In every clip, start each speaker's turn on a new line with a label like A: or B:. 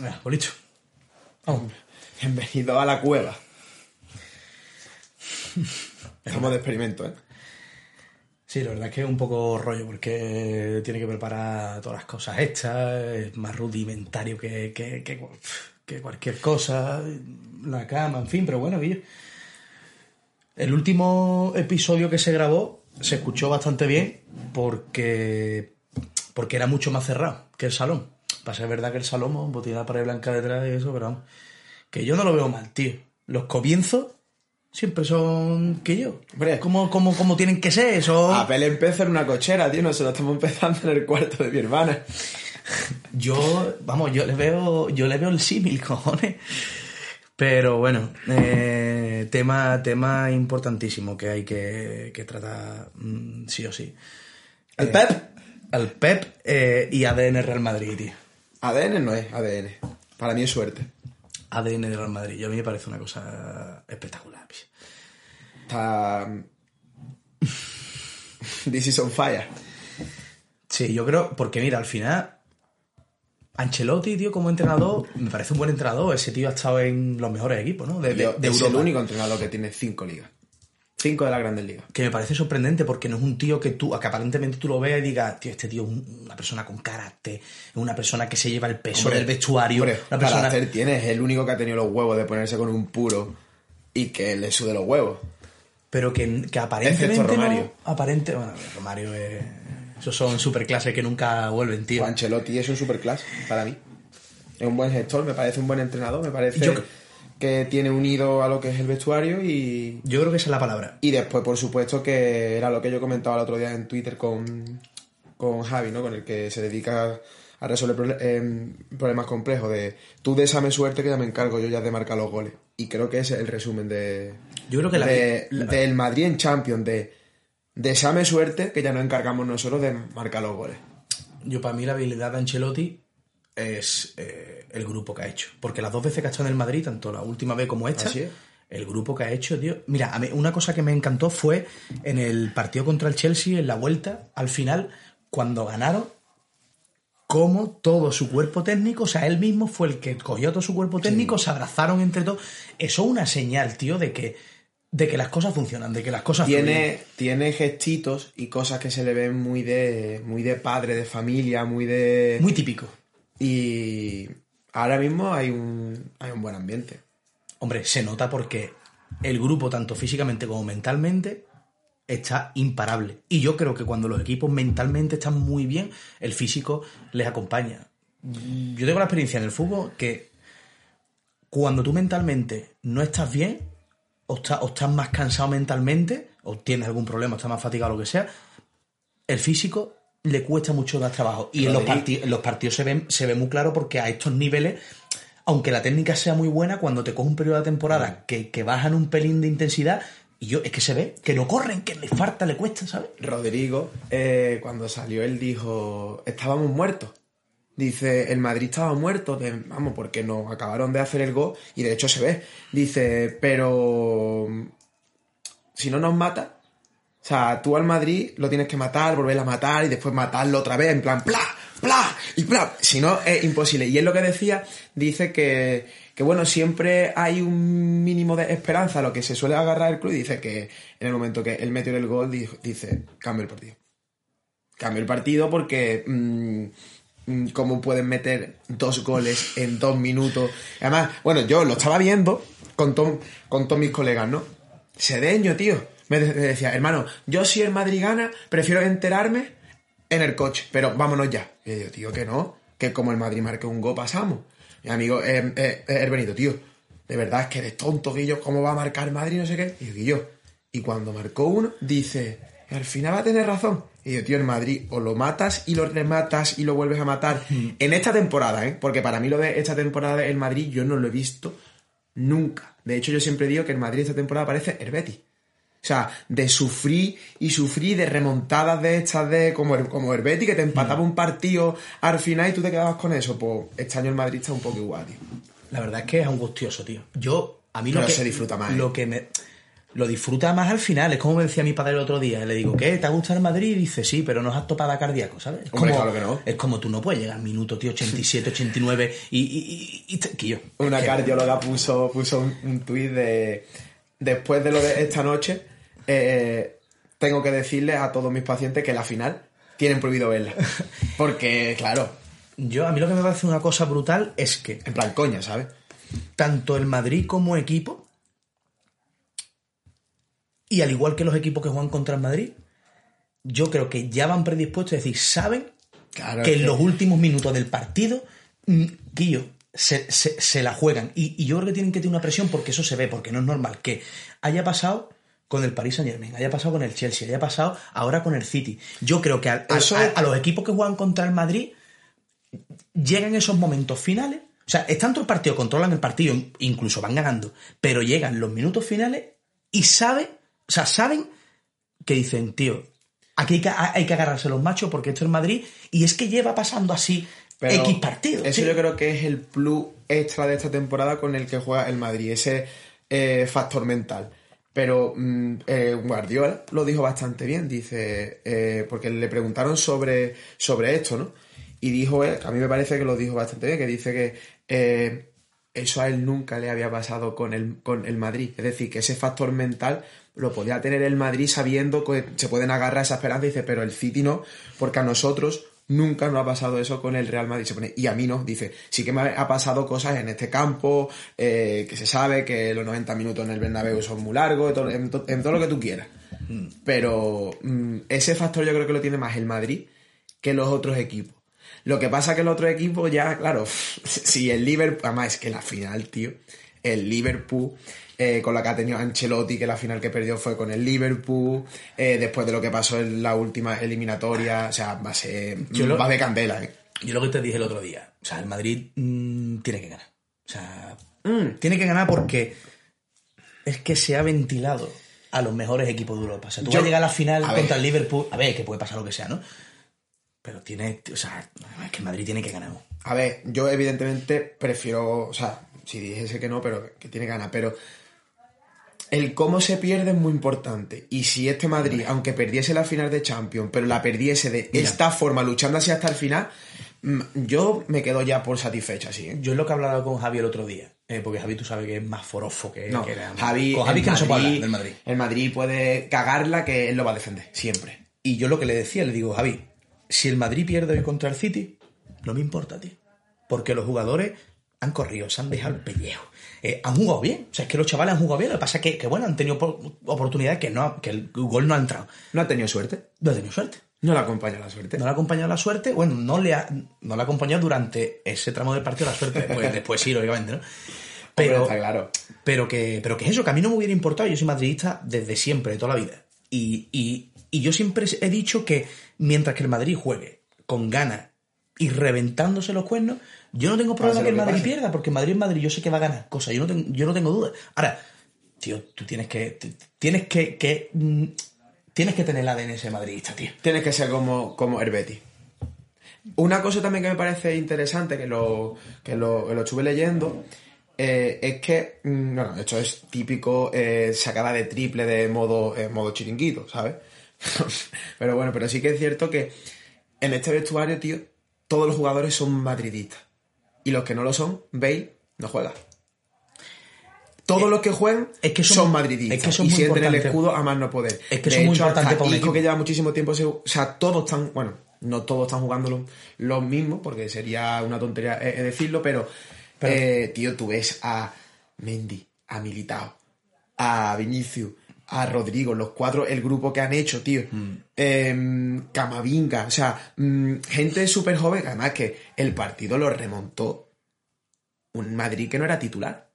A: Ah, bonito. Vamos.
B: Bienvenido a la cueva. Estamos de experimento, ¿eh?
A: Sí, la verdad es que es un poco rollo porque tiene que preparar todas las cosas hechas, es más rudimentario que, que, que, que cualquier cosa, la cama, en fin, pero bueno, Guillo. El último episodio que se grabó se escuchó bastante bien porque, porque era mucho más cerrado que el salón. Pasa es verdad que el salón, botina pared blanca detrás y eso, pero vamos, que yo no lo veo mal, tío. Los comienzos siempre son que yo.
B: Hombre.
A: ¿Cómo, cómo, cómo tienen que ser? Son...
B: Apple empezó en una cochera, tío. Nosotros estamos empezando en el cuarto de mi hermana.
A: Yo, vamos, yo le veo, yo le veo el símil, cojones. Pero bueno, eh, tema, tema importantísimo que hay que, que tratar mm, sí o sí.
B: ¿El
A: Eh,
B: Pep?
A: El Pep eh, y ADN Real Madrid, tío.
B: ADN no es ADN. Para mí es suerte.
A: ADN de Real Madrid. Yo a mí me parece una cosa espectacular.
B: Está. This is on fire.
A: Sí, yo creo, porque mira, al final, Ancelotti, tío, como entrenador, me parece un buen entrenador. Ese tío ha estado en los mejores equipos, ¿no? De, de- de
B: es el único entrenador que tiene cinco ligas. Cinco de las grandes ligas.
A: que me parece sorprendente porque no es un tío que tú, que aparentemente tú lo veas y digas, tío, este tío es un- una persona con carácter, es una persona que se lleva el peso
B: Hombre,
A: del vestuario,
B: hombre,
A: una persona...
B: carácter tiene, es el único que ha tenido los huevos de ponerse con un puro y que le sude los huevos.
A: Pero que, que aparentemente
B: Excepto
A: no-
B: Romario.
A: aparente, bueno, Romario es... Esos son superclases que nunca vuelven, tío.
B: Ancelotti es un superclass para mí. Es un buen gestor, me parece un buen entrenador, me parece
A: Yo-
B: que tiene unido a lo que es el vestuario y,
A: Yo creo que esa es la palabra.
B: y después, por supuesto, que era lo que yo comentaba el otro día en Twitter con, con Javi, ¿no? Con el que se dedica a resolver em, problemas complejos de tú désame suerte que ya me encargo yo ya de marcar los goles. Y creo que ese es el resumen de,
A: Yo creo que la-
B: de-
A: la-
B: del Madrid en Champions, de désame suerte que ya nos encargamos nosotros de marcar los goles.
A: Yo para mí la habilidad de Ancelotti es eh, el grupo que ha hecho. Porque las dos veces que ha estado en el Madrid, tanto la última vez como esta,
B: Así es.
A: el grupo que ha hecho, tío. Mira, a mí una cosa que me encantó fue en el partido contra el Chelsea, en la vuelta, al final, cuando ganaron, cómo todo su cuerpo técnico, o sea, él mismo fue el que cogió todo su cuerpo técnico, se abrazaron entre todos. Eso es una señal, tío, de que, de que las cosas funcionan, de que las cosas fluyen.
B: tiene, tiene gestitos y cosas que se le ven muy de, muy de padre, de familia, muy de...
A: Muy típico.
B: Y ahora mismo hay un, hay un buen ambiente.
A: Hombre, se nota porque el grupo, tanto físicamente como mentalmente, está imparable. Y yo creo que cuando los equipos mentalmente están muy bien, el físico les acompaña. Yo tengo la experiencia en el fútbol que cuando tú mentalmente no estás bien, o, está- o estás más cansado mentalmente, o tienes algún problema, estás más fatigado, lo que sea, el físico le cuesta mucho más trabajo. Y en los,
B: Rodri-
A: parti- en los partidos se ve, se ve muy claro porque a estos niveles, aunque la técnica sea muy buena, cuando te coge un periodo de temporada que, que bajan un pelín de intensidad, y yo, es que se ve que no corren, que les falta, le cuesta, ¿sabes?
B: Rodrigo, eh, cuando salió, él dijo, estábamos muertos. Dice, el Madrid estaba muerto, de- vamos, porque nos acabaron de hacer el gol y de hecho se ve. Dice, pero si no nos mata, o sea, tú al Madrid lo tienes que matar, volver a matar y después matarlo otra vez, en plan, ¡pla! ¡pla! y ¡pla! Si no, es imposible. Y es lo que decía, dice que, que bueno, siempre hay un mínimo de esperanza lo que se suele agarrar el club y dice que en el momento que él metió el gol, dice, cambio el partido. Cambio el partido porque... mm, mm, cómo pueden meter dos goles en dos minutos. Además, bueno, yo lo estaba viendo con, to- con todos mis colegas, ¿no? Sedeño, tío. Me, de- me decía, hermano, yo si el Madrid gana, prefiero enterarme en el coche, pero vámonos ya. Y yo digo, tío, que no, que como el Madrid marque un gol pasamos. Mi amigo, eh, eh, eh, el Benito, tío, de verdad es que eres tonto, Guillo, ¿cómo va a marcar el Madrid? No sé qué. Y yo, Guillo, y cuando marcó uno, dice, al final va a tener razón. Y Y digo, tío, el Madrid o lo matas y lo rematas y lo vuelves a matar. En esta temporada, ¿eh? Porque para mí lo de esta temporada del Madrid yo no lo he visto nunca. De hecho, yo siempre digo que el Madrid esta temporada parece el Betis. O sea, de sufrir y sufrir, de remontadas de estas de como el, como el Betis, que te empataba un partido al final y tú te quedabas con eso. Pues este año el Madrid está un poco igual, tío.
A: La verdad es que es angustioso, tío. Yo, a mí lo
B: Pero
A: que...
B: se disfruta más, ¿eh?
A: Lo que me... Lo disfruta más al final, es como me decía mi padre el otro día. Le digo, ¿qué? ¿Te ha gustado el Madrid? Y dice, sí, pero no has topado cardíaco, ¿sabes? Es
B: Hombre,
A: como,
B: claro que no.
A: Es como tú no puedes llegar al minuto, tío, 87, 89 y... y, y, y que yo-
B: Una cardióloga puso, puso un, un tuit de. Después de lo de esta noche, eh, tengo que decirles a todos mis pacientes que la final tienen prohibido verla. Porque, claro,
A: Yo, a mí lo que me parece una cosa brutal es que
B: en plan coña, ¿sabes?
A: tanto el Madrid como equipo, y al igual que los equipos que juegan contra el Madrid, yo creo que ya van predispuestos a decir, saben
B: Claro,
A: que
B: es
A: en
B: que-
A: los últimos minutos del partido, mm, Guillo, se, se- se la juegan. Y, y yo creo que tienen que tener una presión porque eso se ve, porque no es normal que haya pasado con el Paris Saint Germain, haya pasado con el Chelsea, haya pasado ahora con el City. Yo creo que a, a-
B: Eso-
A: a- a los equipos que juegan contra el Madrid llegan esos momentos finales. O sea, están todo el partido, controlan el partido, incluso van ganando, pero llegan los minutos finales y saben, o sea, saben que dicen, tío, aquí hay que, hay que agarrarse los machos porque esto es Madrid y es que lleva pasando así
B: Pero
A: X partidos.
B: Eso yo creo que es el plus extra de esta temporada con el que juega el Madrid, ese eh, factor mental. Pero mm, eh, Guardiola lo dijo bastante bien, dice, eh, porque le preguntaron sobre, sobre esto, ¿no? Y dijo a mí me parece que lo dijo bastante bien, que dice que eso a él nunca le había pasado con el, con el Madrid. Es decir, que ese factor mental lo podía tener el Madrid sabiendo que se pueden agarrar esa esperanza. Dice, pero el City no, porque a nosotros nunca nos ha pasado eso con el Real Madrid. Se pone, y a mí no. Dice, sí que me ha pasado cosas en este campo, eh, que se sabe que los 90 minutos en el Bernabéu son muy largos, en todo, en to- en todo lo que tú quieras. Pero mm, ese factor yo creo que lo tiene más el Madrid que los otros equipos. Lo que pasa que el otro equipo ya, claro, si el Liverpool, además es que la final, tío, el Liverpool, eh, con la que ha tenido Ancelotti, que la final que perdió fue con el Liverpool, eh, después de lo que pasó en la última eliminatoria, o sea, va a ser,
A: Yo lo-
B: va de candela, ¿eh?
A: Yo lo que te dije el otro día, o sea, el Madrid mm, tiene que ganar. O sea, mm, tiene que ganar porque es que se ha ventilado a los mejores equipos de Europa. O sea, tú
B: Yo-
A: vas a llegar a la final
B: a
A: contra
B: ver.
A: el Liverpool, a ver, que puede pasar lo que sea, ¿no? Pero tiene, o sea, es que Madrid tiene que ganar.
B: A ver, yo evidentemente prefiero, o sea, si dijese que no, pero que tiene ganas, pero el cómo se pierde es muy importante. Y si este Madrid, aunque perdiese la final de Champions, pero la perdiese de
A: Mira.
B: esta forma, luchando así hasta el final, mm, yo me quedo ya por satisfecho así, ¿eh?
A: Yo es lo que he hablado con Javi el otro día, eh, porque Javi tú sabes que es más forofo que,
B: No,
A: que era-
B: Javi,
A: con Javi que no se puede
B: Madrid-
A: hablar del Madrid.
B: El Madrid puede cagarla que él lo va a defender, siempre.
A: Y yo lo que le decía, le digo, Javi, si el Madrid pierde hoy contra el City, no me importa, tío. Porque los jugadores han corrido, se han dejado el pellejo. Eh, han jugado bien. O sea, es que los chavales han jugado bien. Lo que pasa es que, que, bueno, han tenido opor- oportunidades que, no, que el gol no ha entrado.
B: No ha tenido suerte.
A: No ha tenido suerte.
B: No le acompaña la suerte.
A: No le ha acompañado la suerte. Bueno, no le ha, no le ha acompañado durante ese tramo del partido la suerte. Después, después sí, lógicamente, ¿no? Pero,
B: Hombre, está claro.
A: pero que, pero que es eso, que a mí no me hubiera importado. Yo soy madridista desde siempre, de toda la vida. Y, y- y yo siempre he dicho que mientras que el Madrid juegue con ganas y reventándose los cuernos, yo no tengo problema que el
B: que
A: Madrid pierda, porque Madrid es Madrid, yo sé que va a ganar cosas, yo no tengo, yo no tengo duda. Ahora, tío, tú tienes que, tienes que, que, mm, tienes que tener el ADN ese madridista, tío.
B: Tienes que ser como, como el Betis. Una cosa también que me parece interesante, que lo, que lo, lo estuve leyendo, eh, es que, mm, bueno, esto es típico eh, sacada de triple de modo, eh, modo chiringuito, ¿sabes? pero bueno, pero sí que es cierto que en este vestuario, tío, todos los jugadores son madridistas. Y los que no lo son, Bale no juega. Todos los que juegan
A: es que son-
B: son, madridistas
A: es que son
B: y
A: muy
B: sienten el escudo a más no poder.
A: Es que
B: de
A: son muy
B: hecho, hasta Isco,
A: equipo.
B: que lleva muchísimo tiempo, o sea, todos están, bueno, no todos están jugando los, mismos, porque sería una tontería eh, eh, decirlo, pero,
A: Pero-
B: eh, tío, tú ves a Mendy, a Militao, a Vinicius, a Rodrigo, los cuatro, el grupo que han hecho, tío.
A: Mm.
B: Em, Camavinga, o sea, mm, gente súper joven, además que el partido lo remontó un Madrid que no era titular.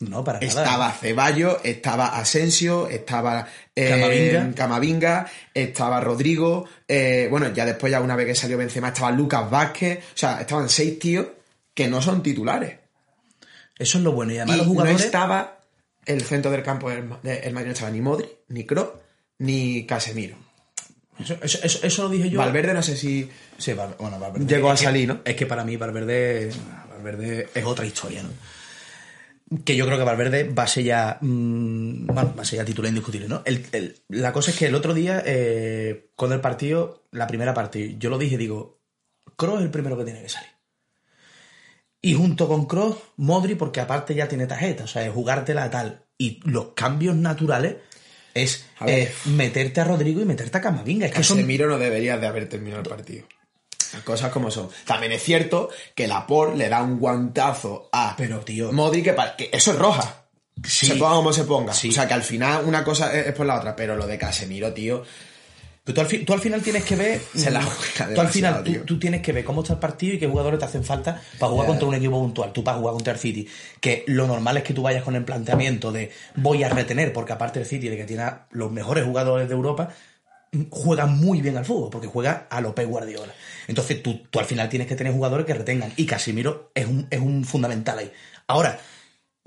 A: No, para nada.
B: Estaba Ceballos, estaba Asensio, estaba eh,
A: Camavinga.
B: Camavinga, estaba Rodrigo, eh, bueno, ya después, ya una vez que salió Benzema, estaba Lucas Vázquez, o sea, estaban seis tíos que no son titulares.
A: Eso es lo bueno. Y además
B: Y
A: los jugadores...
B: no estaba el centro del campo del del Madrid, no estaba ni Modri, ni Kroos, ni Casemiro.
A: Eso, eso- eso- eso lo dije yo.
B: Valverde no sé si...
A: Sí, Val- bueno, Valverde.
B: Llegó a
A: que-
B: salir, ¿no?
A: Es que para mí Valverde, Valverde es otra historia, ¿no? Que yo creo que Valverde va a ser ya, mm, bueno, va a ser ya titular indiscutible, ¿no? El- el- la cosa es que el otro día, eh, con el partido, la primera parte, yo lo dije, digo, Kroos es el primero que tiene que salir. Y junto con Kroos, Modri, porque aparte ya tiene tarjeta, o sea, es jugártela tal. Y los cambios naturales es
B: A
A: eh, meterte a Rodrigo y meterte a Camavinga. Es que son
B: Casemiro no debería de haber terminado el partido. Las cosas como son. También es cierto que Laporte le da un guantazo a
A: Pero, tío.
B: Modric, que, eso es roja.
A: Sí.
B: Se ponga como se ponga.
A: Sí.
B: O sea, que al final una cosa es por la otra, pero lo de Casemiro, tío,
A: Pero tú al, fi- tú al final tienes que ver.
B: Se la juega
A: Tú al final tú, tienes que ver cómo está el partido y qué jugadores te hacen falta para jugar contra un equipo puntual. Tú para jugar contra el City. Que lo normal es que tú vayas con el planteamiento de voy a retener, porque aparte el City, de que tiene a los mejores jugadores de Europa, mm, juega muy bien al fútbol, porque juega a lo Pep Guardiola. Entonces tú, tú al final tienes que tener jugadores que retengan. Y Casimiro es un, es un fundamental ahí. Ahora,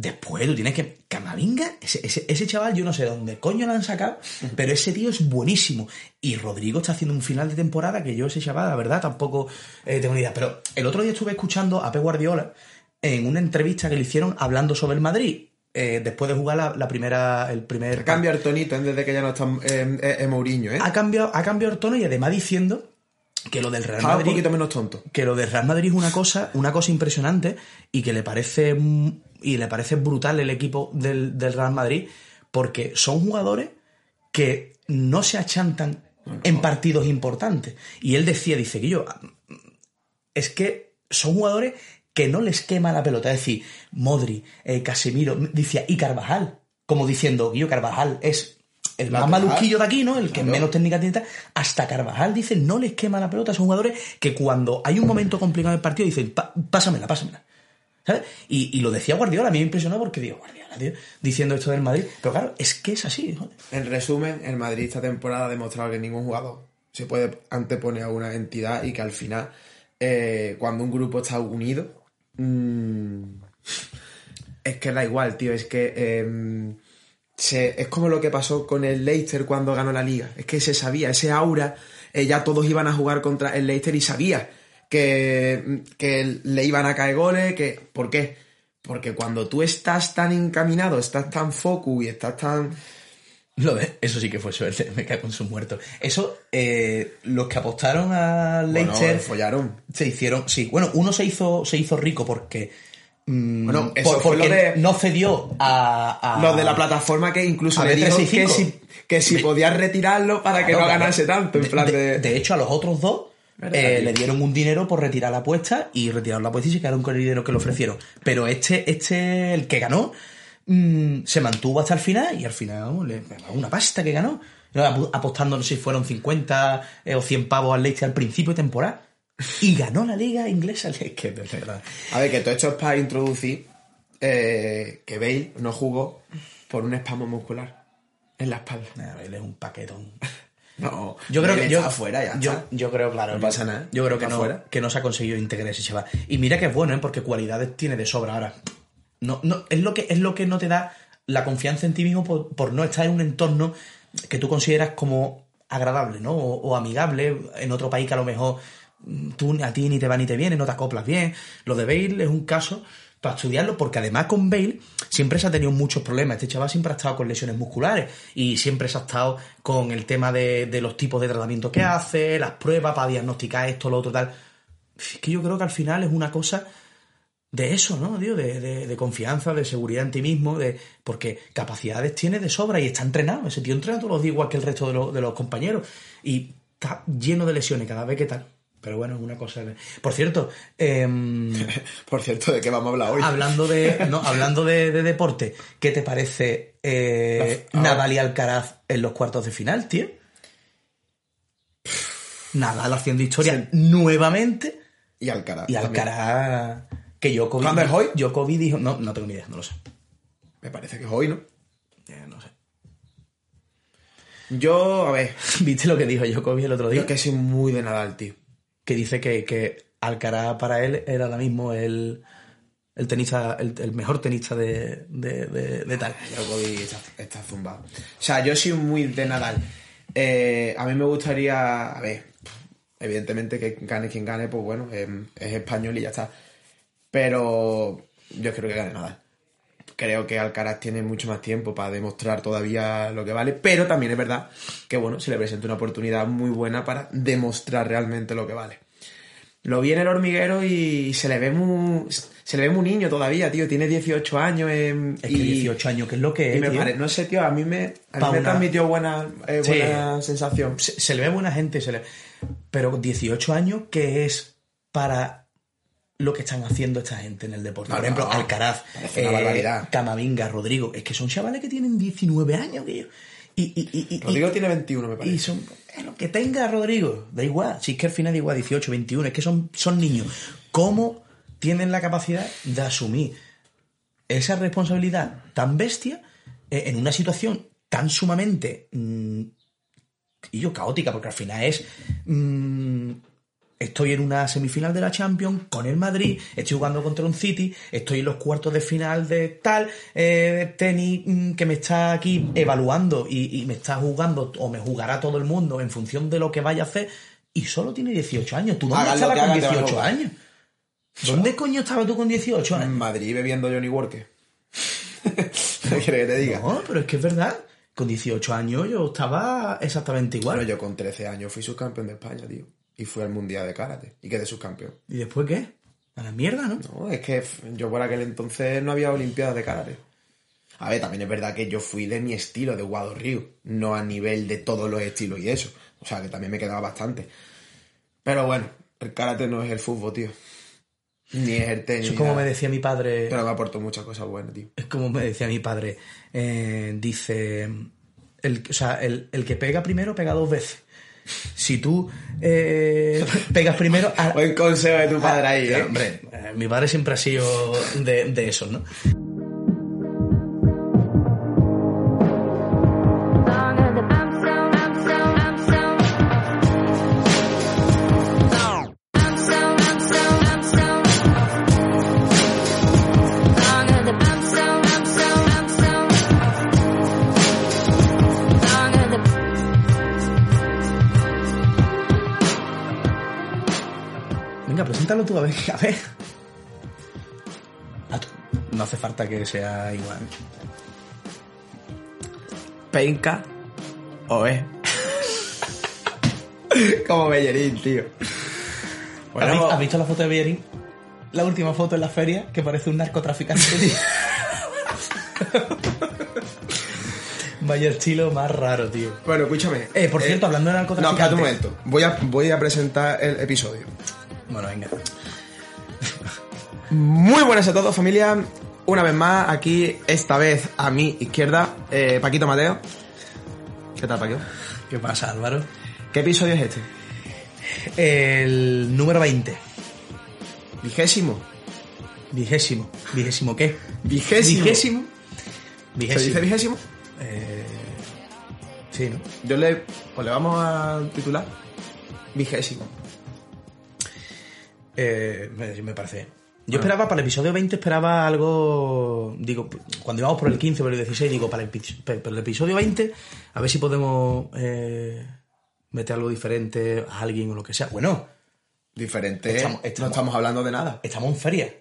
A: Después tú tienes que. Camavinga, ese, ese, ese chaval, yo no sé dónde coño lo han sacado, pero ese tío es buenísimo. Y Rodrigo está haciendo un final de temporada que yo, ese chaval, la verdad, tampoco eh, tengo ni idea. Pero el otro día estuve escuchando a Pep Guardiola en una entrevista que le hicieron hablando sobre el Madrid. eh, después de jugar la, la primera. El primer.
B: cambia el tonito desde que ya no está en eh, eh, Mourinho, ¿eh?
A: Ha cambiado, ha cambiado el tono y además diciendo que lo del Real
B: Estaba un
A: Madrid
B: poquito menos tonto.
A: que lo de Real Madrid es una cosa, una cosa impresionante y que le parece y le parece brutal el equipo del, del Real Madrid porque son jugadores que no se achantan en partidos importantes. Y él decía, dice que yo, es que son jugadores que no les quema la pelota. Es decir, Modri, eh, Casemiro, decía, y Carvajal, como diciendo, Guillo Carvajal es el más maluquillo de aquí, ¿no? El que
B: Claro.
A: menos técnica tiene. Hasta Carvajal dice, no les quema la pelota. Son jugadores que cuando hay un momento complicado del partido dicen, "Pa- pásamela, pásamela. ¿Sabes? Y, y lo decía Guardiola, a mí me impresionó porque digo, Guardiola, tío, diciendo esto del Madrid. Pero claro, es que es así, joder.
B: En resumen, el Madrid esta temporada ha demostrado que ningún jugador se puede anteponer a una entidad y que al final, eh, cuando un grupo está unido, mm, es que da igual, tío. Es que se- es como lo que pasó con el Leicester cuando ganó la liga. Es que se sabía, ese aura, eh, ya todos iban a jugar contra el Leicester y sabía que, que le iban a caer goles. Que, ¿Por qué? Porque cuando tú estás tan encaminado, estás tan focus y estás tan...
A: Lo de- eso sí que fue suerte, me cago en sus muertos. Eso, eh, los que apostaron a
B: Bueno,
A: Leicester
B: follaron.
A: se hicieron, sí, bueno, uno se hizo, se hizo rico porque, mm,
B: Bueno, eso
A: por-
B: fue
A: porque
B: lo de-
A: no cedió a, a-
B: Los de la plataforma que incluso le dijo que
A: B365.
B: si, que si podías retirarlo para que no
A: claro.
B: ganase tanto. En plan de...
A: de hecho, a los otros dos
B: ¿Verdad,
A: eh, le dieron un dinero por retirar la apuesta y retiraron la apuesta y se quedaron con el dinero que le ofrecieron. Pero este, este, el que ganó, mm, se mantuvo hasta el final y al final le una pasta que ganó. Apostando, no sé si fueron 50 eh, o 100 pavos al Leicester al principio de temporada. Y ganó la liga inglesa. Es que, de verdad.
B: A ver, que todo esto es para introducir eh, que Bale no jugó por un espasmo muscular en la espalda.
A: Nah, él es un paquetón.
B: No,
A: Yo creo que yo,
B: está afuera ya.
A: yo, creo, claro.
B: No pasa nada.
A: Yo creo que no, que no se ha conseguido integrar ese chaval. Y mira que es bueno, ¿eh? porque cualidades tiene de sobra ahora. No, no, es, lo que, es lo que no te da la confianza en ti mismo por, por no estar en un entorno que tú consideras como agradable, ¿no? O, o amigable en otro país que a lo mejor mm, tú a ti ni te va ni te viene, no te acoplas bien. Lo de Bale es un caso para estudiarlo, porque además con Bale siempre se ha tenido muchos problemas. Este chaval siempre ha estado con lesiones musculares y siempre se ha estado con el tema de, de los tipos de tratamiento que hace, las pruebas para diagnosticar esto, lo otro, tal. Es que yo creo que al final es una cosa de eso, ¿no? De, confianza, de seguridad en ti mismo, de porque capacidades tiene de sobra y está entrenado. Ese tío entrena todos los días igual que el resto de, de los compañeros y está lleno de lesiones cada vez que tal. Pero bueno, es una cosa. de- Por cierto, em,
B: Por cierto, ¿de qué vamos a hablar hoy?
A: hablando de no, hablando de, de deporte, ¿qué te parece eh,
B: Ah.
A: Nadal y Alcaraz en los cuartos de final, tío? Nadal haciendo historia nuevamente
B: Y Alcaraz.
A: y
B: también.
A: Alcaraz que Djokovic
B: ¿Cuándo es hoy?
A: Djokovic dijo no no tengo ni idea no lo sé
B: Me parece que es hoy, ¿no?
A: Eh, no sé.
B: Yo, a ver,
A: ¿Viste lo que dijo Djokovic el otro
B: yo
A: día?
B: es que soy muy de Nadal, tío.
A: Que dice que, que Alcaraz para él era ahora mismo el, el tenista, el, mejor tenista de, de, tal.
B: Djokovic está, está zumbado. O sea, yo soy muy de Nadal. Eh, a mí me gustaría, a ver, evidentemente que gane quien gane, pues bueno, eh, es español y ya está. Pero yo creo que gane Nadal. Creo que Alcaraz tiene mucho más tiempo para demostrar todavía lo que vale, pero también es verdad que bueno, se le presenta una oportunidad muy buena para demostrar realmente lo que vale. Lo vi en el hormiguero y se le ve muy, se le ve muy niño todavía, tío. Tiene 18 años. eh,
A: Es
B: y,
A: que 18 años, que es lo que
B: y
A: es,
B: me
A: tío.
B: pare- no sé, tío, a mí me, a mí me transmitió buena, eh,
A: Sí.
B: buena sensación.
A: se, se le ve buena gente, se le... pero 18 años, ¿qué es para lo que están haciendo esta gente en el deporte?
B: No,
A: Por ejemplo,
B: no,
A: Alcaraz,
B: barbaridad.
A: Camavinga, Rodrigo, es que son chavales que tienen 19 años, tío. Y, y, y, y-
B: Rodrigo tiene 21, me
A: y
B: parece.
A: son eh, lo que tenga Rodrigo, da igual, si es que al final da igual 18, 21, es que son, son niños. ¿Cómo tienen la capacidad de asumir esa responsabilidad tan bestia eh, en una situación tan sumamente mm, y yo caótica, porque al final es mm, estoy en una semifinal de la Champions con el Madrid, estoy jugando contra un City, estoy en los cuartos de final de tal, eh, tenis mm, que me está aquí evaluando y, y me está jugando o me jugará todo el mundo en función de lo que vaya a hacer y solo tiene 18 años. ¿Tú dónde estabas con
B: hagan, te van a
A: 18
B: jugar.
A: años? ¿Dónde coño estabas tú con 18
B: En
A: años?
B: Madrid bebiendo Johnny Walker. ¿Qué quieres que te diga?
A: No, pero es que es verdad. Con 18 años yo estaba exactamente igual.
B: Bueno, yo con 13 años fui subcampeón de España, tío. Y fui al Mundial de Karate. Y quedé subcampeón.
A: ¿Y después qué? A la mierda, ¿no?
B: No, es que yo por aquel entonces no había Olimpiadas de Karate. A ver, también es verdad que yo fui de mi estilo, de Guado Río. No a nivel de todos los estilos y eso. O sea, que también me quedaba bastante. Pero bueno, el Karate no es el fútbol, tío. Ni es el tenis.
A: Eso es como
B: nada.
A: me decía mi padre.
B: Pero me aportó muchas cosas buenas, tío.
A: Es como me decía mi padre. eh, dice. El, o sea, el, el que pega primero pega dos veces. Si tú eh, pegas primero. a-
B: Buen consejo de tu padre ahí,
A: Ah,
B: ¿eh?
A: hombre, eh, mi padre siempre ha sido de, de esos, ¿no? a ver. No hace falta que sea igual.
B: Penca o es. Como Bellerín, tío.
A: ¿Has, visto, has visto la foto de Bellerín? La última foto en la feria, que parece un narcotraficante, tío. Vaya estilo más raro, tío.
B: Bueno, escúchame.
A: Eh, por cierto, hablando de
B: No,
A: narcotraficante.
B: espérate un momento. Voy a, voy a presentar el episodio.
A: Bueno, venga.
B: Muy buenas a todos, familia. Una vez más, aquí, esta vez a mi izquierda, eh, Paquito Mateo. ¿Qué tal, Paquito?
A: ¿Qué pasa, Álvaro?
B: ¿Qué episodio es este?
A: El número 20.
B: Vigésimo.
A: Vigésimo. ¿Vigésimo qué?
B: Vigésimo.
A: Vigésimo.
B: ¿Se dice
A: Vigésimo.
B: vigésimo?
A: Eh, sí, ¿no?
B: Yo le, pues le vamos a titular Vigésimo.
A: Eh, me parece. Yo esperaba para el episodio 20, esperaba algo. Digo, cuando íbamos por el 15 por el 16, digo, para el, para el episodio 20, a ver si podemos eh, meter algo diferente a alguien o lo que sea. Bueno,
B: Diferente.
A: Estamos-
B: no
A: estamos
B: hablando de nada.
A: estamos en feria.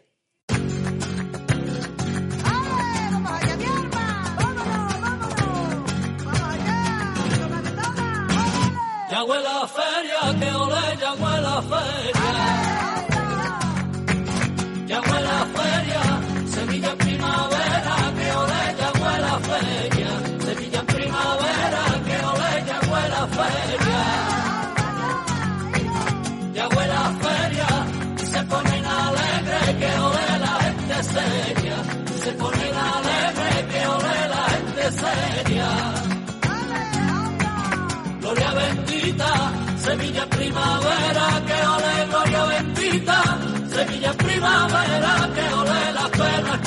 C: Sevilla primavera, que ole, gloria bendita, Sevilla primavera, que ole las perras.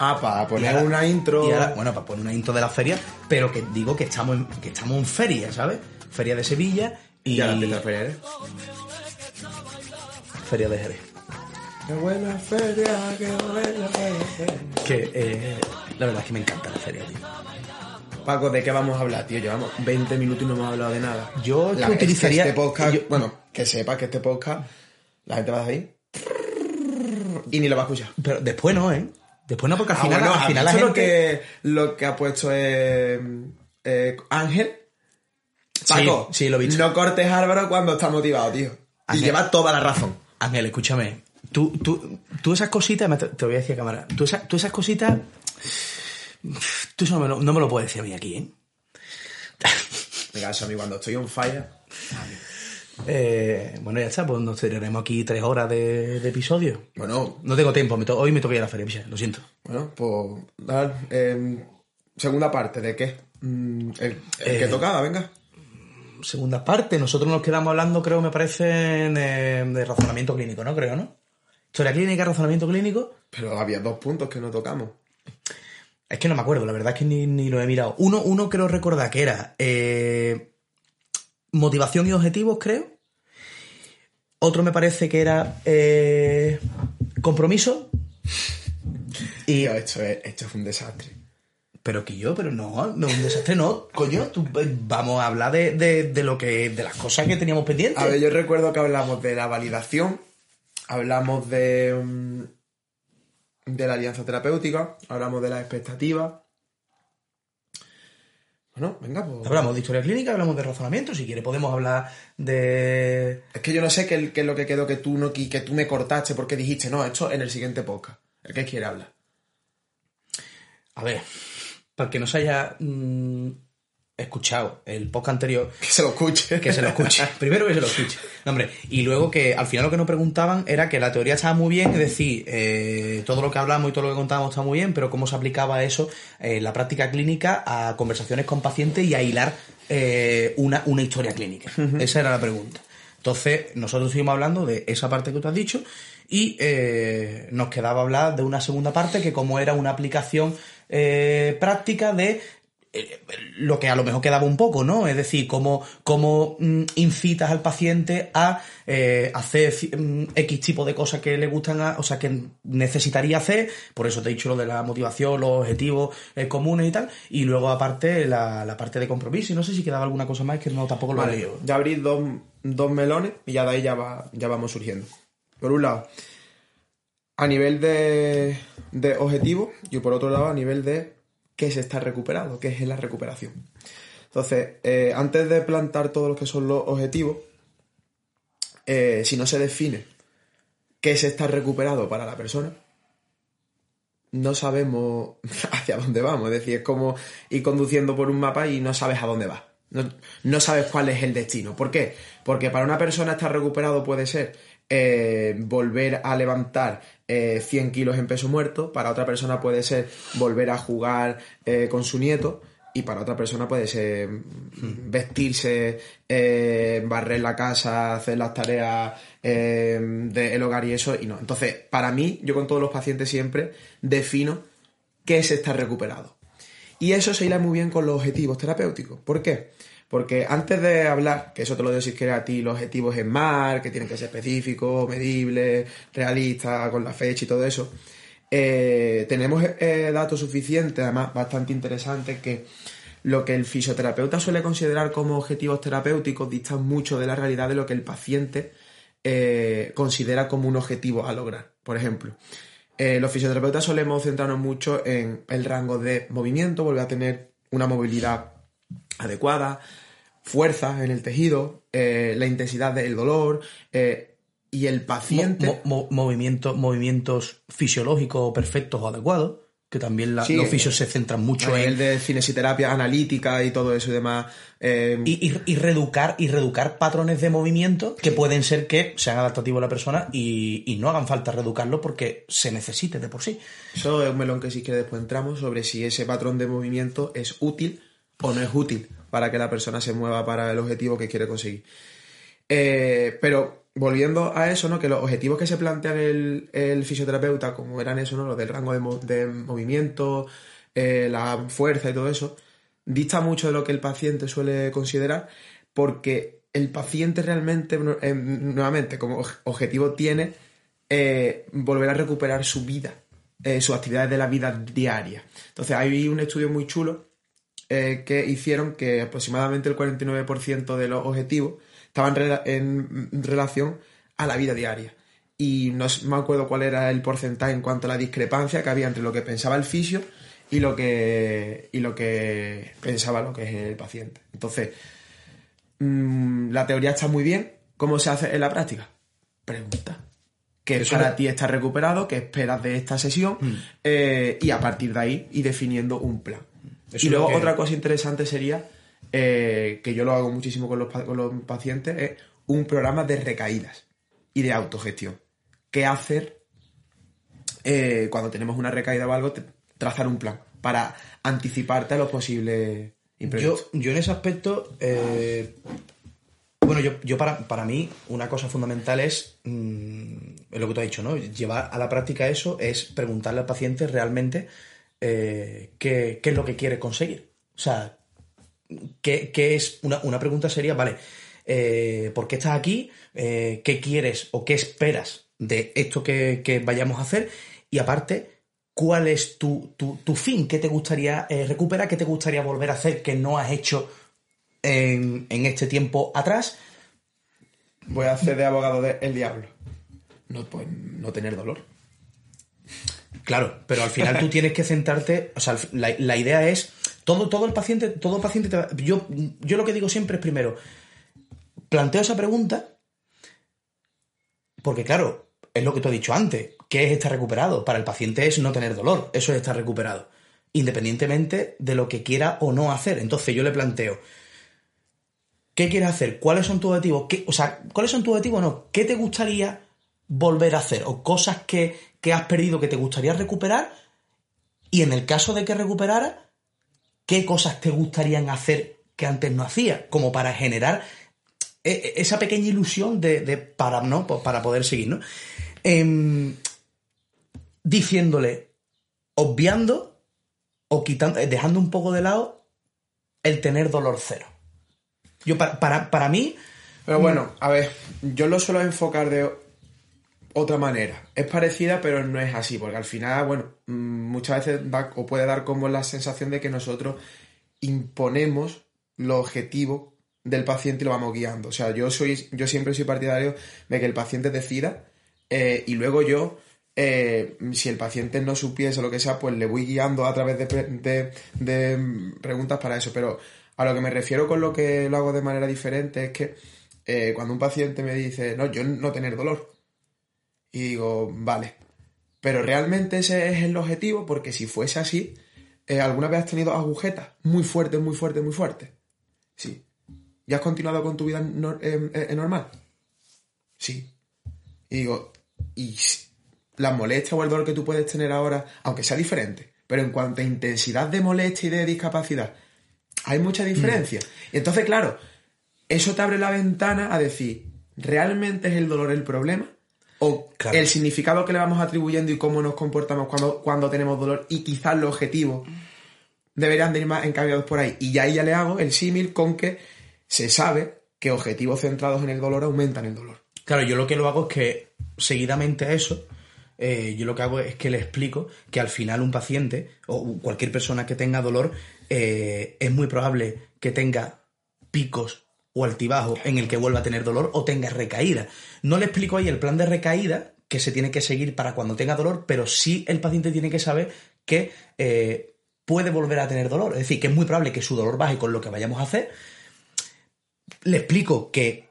B: Ah, para
A: Y
B: poner
A: ahora-
B: una intro.
A: y ahora- bueno, para poner una intro de la feria, pero que digo que estamos en, que estamos en feria, ¿sabes? Feria de Sevilla y
B: Ya la empieza a feria, ¿eh?
A: Feria de Jerez.
B: Qué buena feria, qué buena feria.
A: Que eh, la verdad es que me encanta la feria, tío.
B: Paco, ¿de qué vamos a hablar, tío? Llevamos 20 minutos y no hemos hablado de nada.
A: Yo es que
B: La-
A: utilizaría-
B: este podcast,
A: yo-
B: bueno, que sepa que este podcast, la gente va a ir y ni lo va a escuchar.
A: Pero después no, ¿eh? Después no, porque al
B: Ah,
A: final,
B: bueno,
A: al
B: ¿has
A: final la gente...
B: lo que, lo que ha puesto eh, eh, Ángel. Paco,
A: sí, lo he visto.
B: no cortes a Álvaro cuando está motivado, tío. Y lleva toda la razón.
A: Ángel, escúchame. Tú, tú, tú esas cositas, te, te voy a decir a cámara, tú, esa- tú esas cositas, tú eso no me, lo, no me lo puedes decir a mí aquí, ¿eh?
B: Venga, eso a mí cuando estoy on fire.
A: Eh, Bueno, ya está, pues nos tiraremos aquí tres horas de, de episodio.
B: Bueno,
A: No tengo tiempo, me to- hoy me toca ir a la feria, picha, lo siento.
B: bueno, pues. eh, segunda parte, ¿de qué? Mm, el el que
A: Eh,
B: tocaba, venga.
A: Segunda parte, nosotros nos quedamos hablando, creo, me parece, en, eh, de razonamiento clínico, ¿no? Creo, ¿no? Historia clínica, razonamiento clínico.
B: Pero había dos puntos que no tocamos.
A: Es que no me acuerdo, la verdad es que ni, ni lo he mirado. Uno, uno creo recordar que era eh, motivación y objetivos, creo. Otro me parece que era eh, compromiso. Y,
B: Tío, esto, es, esto es un desastre.
A: pero que yo, pero no, no, un desastre no, coño, tú, eh, vamos a hablar de, de, de lo que, de las cosas que teníamos pendientes.
B: A ver, yo recuerdo que hablamos de la validación, hablamos de, mm, de la alianza terapéutica, hablamos de las expectativas. Bueno, venga, pues.
A: Hablamos de historia clínica, hablamos de razonamiento, si quiere podemos hablar de...
B: Es que yo no sé qué, qué es lo que quedó que tú no que tú me cortaste porque dijiste, no, esto en el siguiente podcast. El que quiere hablar.
A: A ver, para que no se haya mm, escuchado el podcast anterior,
B: Que se lo escuche.
A: que se lo escuche. Primero que se lo escuche. No, hombre, y luego que al final lo que nos preguntaban era que la teoría estaba muy bien, es decir, eh, todo lo que hablamos y todo lo que contábamos está muy bien, pero cómo se aplicaba eso en la práctica clínica a conversaciones con pacientes y a hilar eh, una, una historia clínica. Esa era la pregunta. Entonces, nosotros estuvimos hablando de esa parte que tú has dicho y eh, nos quedaba hablar de una segunda parte que como era una aplicación eh, práctica de eh, lo que a lo mejor quedaba un poco, ¿no? Es decir, cómo, cómo mm, incitas al paciente a eh, hacer mm, X tipo de cosas que le gustan, a- o sea, que necesitaría hacer, por eso te he dicho lo de la motivación, los objetivos eh, comunes y tal, y luego aparte la, la parte de compromiso, y no sé si quedaba alguna cosa más que no tampoco lo he
B: Vale,
A: leído.
B: ya abrí dos, dos melones y ya de ahí ya, va, ya vamos surgiendo. Por un lado, a nivel de, de objetivo y por otro lado a nivel de qué se está recuperando, qué es la recuperación. Entonces, eh, antes de plantar todos los que son los objetivos, eh, si no se define qué se está recuperado para la persona, no sabemos hacia dónde vamos. Es decir, es como ir conduciendo por un mapa y no sabes a dónde vas. No, no sabes cuál es el destino. ¿Por qué? Porque para una persona estar recuperado puede ser eh, volver a levantar eh, 100 kilos en peso muerto, para otra persona puede ser volver a jugar eh, con su nieto y para otra persona puede ser mm, vestirse, eh, barrer la casa, hacer las tareas eh, del hogar y eso, y no. Entonces, para mí, yo con todos los pacientes siempre defino qué es estar recuperado. Y eso se hila muy bien con los objetivos terapéuticos. ¿Por qué? Porque antes de hablar, que eso te lo digo si quieres a ti, los objetivos en mar, que tienen que ser específicos, medibles, realistas, con la fecha y todo eso, eh, tenemos eh, datos suficientes, además bastante interesantes, que lo que el fisioterapeuta suele considerar como objetivos terapéuticos distan mucho de la realidad de lo que el paciente eh, considera como un objetivo a lograr. Por ejemplo, los fisioterapeutas solemos centrarnos mucho en el rango de movimiento, volver a tener una movilidad adecuada, fuerza en el tejido, eh, la intensidad del dolor eh, y el paciente...
A: Mo- mo- movimiento- movimientos fisiológicos perfectos o adecuados, que también la-
B: Sí,
A: los fisios se centran mucho en,
B: nivel de cinesiterapia analítica y todo eso y demás. eh,
A: y, y- y reeducar y reeducar patrones de movimiento que pueden ser que sean adaptativos a la persona y, y no hagan falta reeducarlo porque se necesite de por sí.
B: Eso es un melón que sí que después entramos sobre si ese patrón de movimiento es útil o no es útil para que la persona se mueva para el objetivo que quiere conseguir. Eh, pero volviendo a eso, ¿no? Que los objetivos que se plantean el, fisioterapeuta, como eran eso, ¿no? Los del rango de, mo- de movimiento, eh, la fuerza y todo eso, dista mucho de lo que el paciente suele considerar, porque el paciente realmente, eh, nuevamente, como objetivo tiene volver a recuperar su vida, sus actividades de la vida diaria. Entonces, hay un estudio muy chulo eh, que hicieron que aproximadamente el 49% de los objetivos estaban en relación a la vida diaria. Y no me acuerdo cuál era el porcentaje en cuanto a la discrepancia que había entre lo que pensaba el fisio y lo que, y lo que pensaba lo que es el paciente. Entonces, mm, la teoría está muy bien. ¿Cómo se hace en la práctica? Pregunta. ¿Qué
A: Eso
B: para
A: no-
B: ti está recuperado? ¿Qué esperas de esta sesión? Eh, y a partir de ahí, y definiendo un plan.
A: Eso
B: y luego
A: que-
B: otra cosa interesante sería, eh, que yo lo hago muchísimo con los, con los pacientes, es un programa de recaídas y de autogestión. ¿Qué hacer eh, cuando tenemos una recaída o algo? trazar un plan para anticiparte a los posibles
A: Yo,
B: imprevistos.
A: yo en ese aspecto, eh, bueno, yo, yo para, para mí una cosa fundamental es, mm, es lo que tú has dicho, ¿no? Llevar a la práctica eso es preguntarle al paciente realmente eh, qué, qué es lo que quiere conseguir. O sea, ¿qué, qué es? Una, una pregunta sería, vale, eh, ¿por qué estás aquí? Eh, ¿Qué quieres o qué esperas de esto que, que vayamos a hacer? Y aparte, ¿cuál es tu, tu- tu fin? ¿Qué te gustaría eh, recuperar? ¿Qué te gustaría volver a hacer que no has hecho en, en este tiempo atrás?
B: Voy a hacer de abogado del diablo. No, pues, no tener dolor.
A: Claro, pero al final tú tienes que centrarte, o sea, la, la idea es, todo, todo el paciente, todo paciente te va- yo, yo lo que digo siempre es primero, planteo esa pregunta, porque claro, es lo que tú has dicho antes, ¿qué es estar recuperado? Para el paciente es no tener dolor, eso es estar recuperado, independientemente de lo que quiera o no hacer. Entonces yo le planteo, ¿qué quieres hacer? ¿Cuáles son tus objetivos? ¿Qué- o sea, ¿cuáles son tus objetivos? No, ¿qué te gustaría volver a hacer? O cosas que, que has perdido que te gustaría recuperar. Y en el caso de que recuperara, ¿qué cosas te gustarían hacer que antes no hacías? Como para generar e- e- esa pequeña ilusión de, de para, ¿no? Pues para poder seguir, ¿no? Em, diciéndole, obviando o quitando, eh, dejando un poco de lado el tener dolor cero. Yo, para, para, para mí,
B: Pero bueno, a ver, yo lo suelo enfocar de otra manera. Es parecida, pero no es así, porque al final, bueno, mm, muchas veces da, o puede dar como la sensación de que nosotros imponemos los objetivos del paciente y lo vamos guiando. O sea, yo soy, yo siempre soy partidario de que el paciente decida eh, y luego yo, eh, si el paciente no supiese lo que sea, pues le voy guiando a través de, pre- de- de preguntas para eso. Pero a lo que me refiero con lo que lo hago de manera diferente es que eh, cuando un paciente me dice, no, yo no tener dolor, y digo, vale, pero realmente ese es el objetivo, porque si fuese así, eh, ¿alguna vez has tenido agujetas muy fuertes, muy fuertes, muy fuertes? Sí. ¿Y has continuado con tu vida nor- eh, eh, normal? Sí. Y digo, y la molestia o el dolor que tú puedes tener ahora, aunque sea diferente, pero en cuanto a intensidad de molestia y de discapacidad, hay mucha diferencia. Y entonces, claro, eso te abre la ventana a decir, ¿realmente es el dolor el problema? O
A: Claro.
B: el significado que le vamos atribuyendo y cómo nos comportamos cuando, cuando tenemos dolor y quizás los objetivos deberían de ir más encaminados por ahí. Y ya ahí ya le hago el símil con que se sabe que objetivos centrados en el dolor aumentan el dolor.
A: Claro, yo lo que lo hago es que, seguidamente a eso, eh, yo lo que hago es que le explico que al final un paciente o cualquier persona que tenga dolor eh, es muy probable que tenga picos o altibajos en el que vuelva a tener dolor o tenga recaída. No le explico ahí el plan de recaída que se tiene que seguir para cuando tenga dolor, pero sí el paciente tiene que saber que eh, puede volver a tener dolor. Es decir, que es muy probable que su dolor baje con lo que vayamos a hacer. Le explico que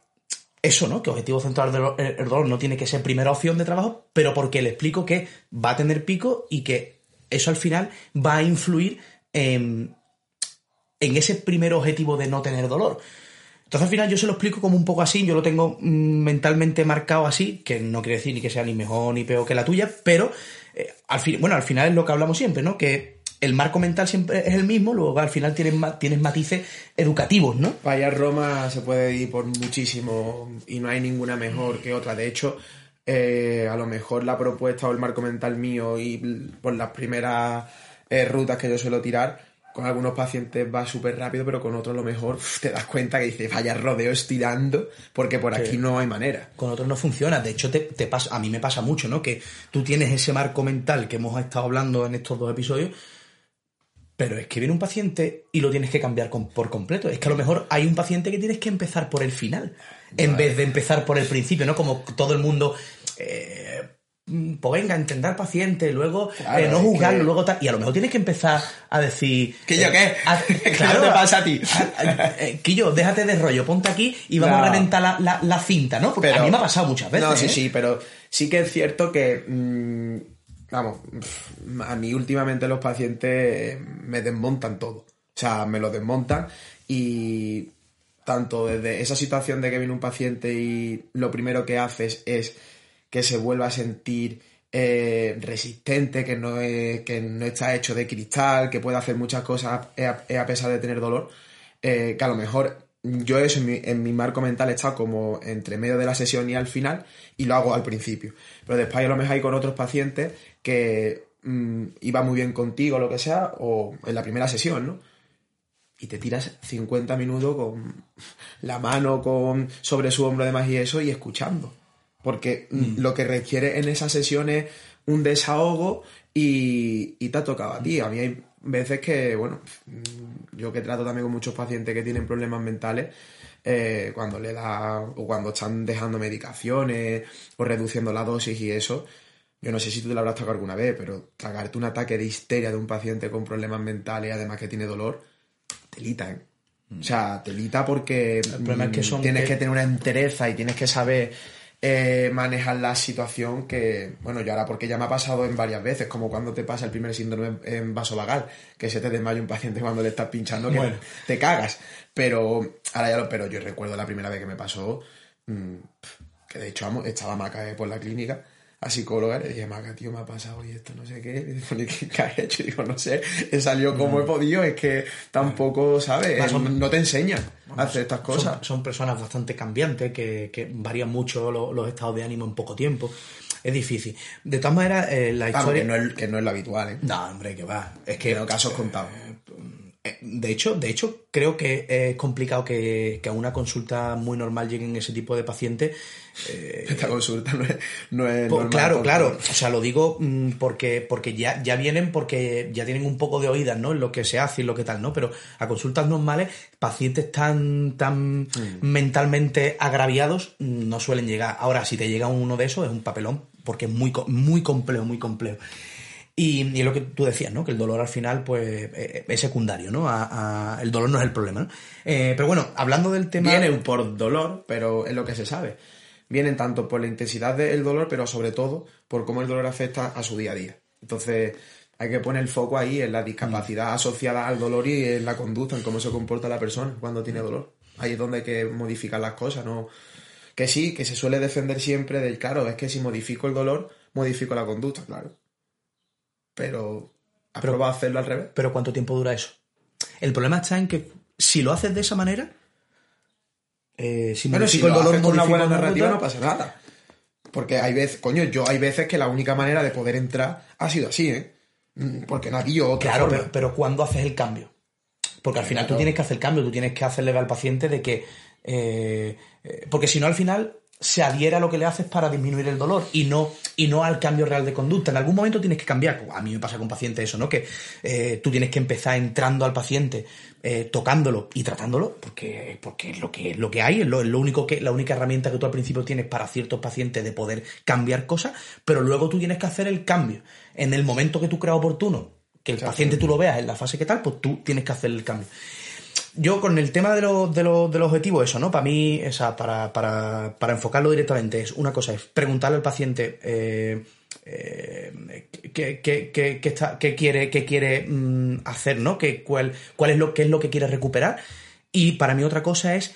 A: eso, ¿no? Que objetivo central del dolor, el dolor no tiene que ser primera opción de trabajo, pero porque le explico que va a tener pico y que eso al final va a influir en ese primer objetivo de no tener dolor. Entonces al final yo se lo explico como un poco así, yo lo tengo mm, mentalmente marcado así, que no quiere decir ni que sea ni mejor ni peor que la tuya, pero eh, al fin, bueno, al final es lo que hablamos siempre, ¿no? Que el marco mental siempre es el mismo, luego al final tienes, tienes matices educativos, ¿no?
B: Para ir a Roma se puede ir por muchísimo y no hay ninguna mejor que otra. De hecho, eh, a lo mejor la propuesta o el marco mental mío y por las primeras eh, rutas que yo suelo tirar, con algunos pacientes va súper rápido, pero con otros a lo mejor te das cuenta que dices, vaya rodeo estirando, porque por aquí no hay manera.
A: Con otros no funciona. De hecho, te, te pasa, a mí me pasa mucho, ¿no? Que tú tienes ese marco mental que hemos estado hablando en estos dos episodios, pero es que viene un paciente y lo tienes que cambiar con- por completo. Es que a lo mejor hay un paciente que tienes que empezar por el final, en vez de empezar por el principio, ¿no? Como todo el mundo. eh, pues venga, entender al paciente, luego
B: Claro,
A: eh, no juzgarlo,
B: que-
A: luego tal. Y a lo mejor tienes que empezar a decir.
B: ¿Que yo
A: eh,
B: qué?
A: a-
B: ¿Qué
A: claro,
B: te pasa a ti?
A: eh, Quillo, déjate de rollo, ponte aquí y vamos
B: No.
A: a reventar la, la- la cinta, ¿no? Porque a mí me ha pasado muchas veces.
B: No, sí,
A: ¿eh?
B: sí, pero sí que es cierto que, mm, vamos, pf, a mí últimamente los pacientes me desmontan todo. O sea, me lo desmontan y tanto desde esa situación de que viene un paciente y lo primero que haces es que se vuelva a sentir eh, resistente, que no, es, que no está hecho de cristal, que puede hacer muchas cosas a, a pesar de tener dolor, eh, que a lo mejor yo eso en mi, en mi marco mental está como entre medio de la sesión y al final y lo hago al principio. Pero después a lo mejor hay con otros pacientes que mm, iba muy bien contigo, lo que sea, o en la primera sesión, ¿no? Y te tiras 50 minutos con la mano con, sobre su hombro de más y eso y escuchando. Porque mm, lo que requiere en esa sesión es un desahogo y, y te ha tocado a ti. A mí hay veces que, bueno, mm, yo que trato también con muchos pacientes que tienen problemas mentales, eh, cuando le da o cuando están dejando medicaciones o reduciendo la dosis y eso, yo no sé si tú te lo habrás tocado alguna vez, pero tragarte un ataque de histeria de un paciente con problemas mentales, además que tiene dolor, telita, ¿eh? O sea, telita porque
A: problema es que
B: mm,
A: son
B: tienes
A: que-
B: que tener una entereza y tienes que saber eh, manejar la situación que, bueno, yo ahora porque ya me ha pasado en varias veces, como cuando te pasa el primer síndrome en, vasovagal, que se te desmaya un paciente cuando le estás pinchando, que
A: Bueno.
B: te cagas. Pero ahora ya lo, pero yo recuerdo la primera vez que me pasó, mm, que de hecho estaba Maca eh, por la clínica, a psicóloga, le dije, Maca, tío, me ha pasado y esto, no sé qué. Y dice, "Oye, ¿qué, has hecho? Y digo, no sé, he salido como he podido, es que tampoco, ¿sabes? No te enseñan a hacer estas cosas.
A: Son, personas bastante cambiantes, que, que varían mucho lo- los estados de ánimo en poco tiempo. Es difícil. De todas maneras, eh, la historia...
B: que no, es, que no es lo habitual, ¿eh?
A: No, hombre, que va. Es que
B: Que casos contados.
A: Eh, De hecho, de hecho, creo que es complicado que, que a una consulta muy normal lleguen ese tipo de pacientes. eh,
B: Esta consulta no es, no es normal,
A: claro, claro. O sea, lo digo mm, porque, porque ya, ya vienen porque ya tienen un poco de oídas, ¿no? En lo que se hace y lo que tal, ¿no? Pero a consultas normales, pacientes tan, tan
B: Mm.
A: mentalmente agraviados no suelen llegar. Ahora, si te llega uno de esos, es un papelón, porque es muy, muy complejo, muy complejo. Y, y lo que tú decías, ¿no? Que el dolor al final, pues, eh, es secundario, ¿no? El dolor no es el problema, ¿no? Eh, pero bueno, hablando del tema...
B: Vienen por dolor, pero es lo que se sabe. Vienen tanto por la intensidad del dolor, pero sobre todo por cómo el dolor afecta a su día a día. Entonces, hay que poner el foco ahí en la discapacidad asociada al dolor y en la conducta, en cómo se comporta la persona cuando tiene dolor. Ahí es donde hay que modificar las cosas, ¿no? Que sí, que se suele defender siempre del, claro, es que si modifico el dolor, modifico la conducta, claro. Pero, ¿has
A: Pero-
B: probado hacerlo al revés?
A: Pero ¿cuánto tiempo dura eso? El problema está en que si lo haces de esa manera, eh, si
B: Bueno, si lo haces con una buena narrativa no pasa nada. Porque hay veces, coño, yo hay veces que la única manera de poder entrar ha sido así, ¿eh? Mm, Porque no ha habido otra
A: Claro,
B: forma.
A: pero, pero ¿cuándo haces el cambio? Porque al final tú tienes que hacer el cambio, tú tienes que hacerle ver al paciente de que... eh, eh, porque si no, al final se adhiere a lo que le haces para disminuir el dolor y no, y no al cambio real de conducta. En algún momento tienes que cambiar. A mí me pasa con pacientes eso, ¿no? Que eh, tú tienes que empezar entrando al paciente, eh, tocándolo y tratándolo, porque, porque es lo que, lo que hay, es lo, es lo único que, la única herramienta que tú al principio tienes para ciertos pacientes de poder cambiar cosas, pero luego tú tienes que hacer el cambio. En el momento que tú creas oportuno, que el paciente tú lo veas en la fase que tal, pues tú tienes que hacer el cambio. Yo con el tema de, los de, los de los objetivos, eso, ¿no? Para mí, o sea, para, para, para enfocarlo directamente, es una cosa es preguntarle al paciente eh, eh, qué, qué- qué- qué está- qué quiere, qué quiere mm, hacer, ¿no? Que, cuál, cuál es lo, qué es lo que quiere recuperar. Y para mí otra cosa es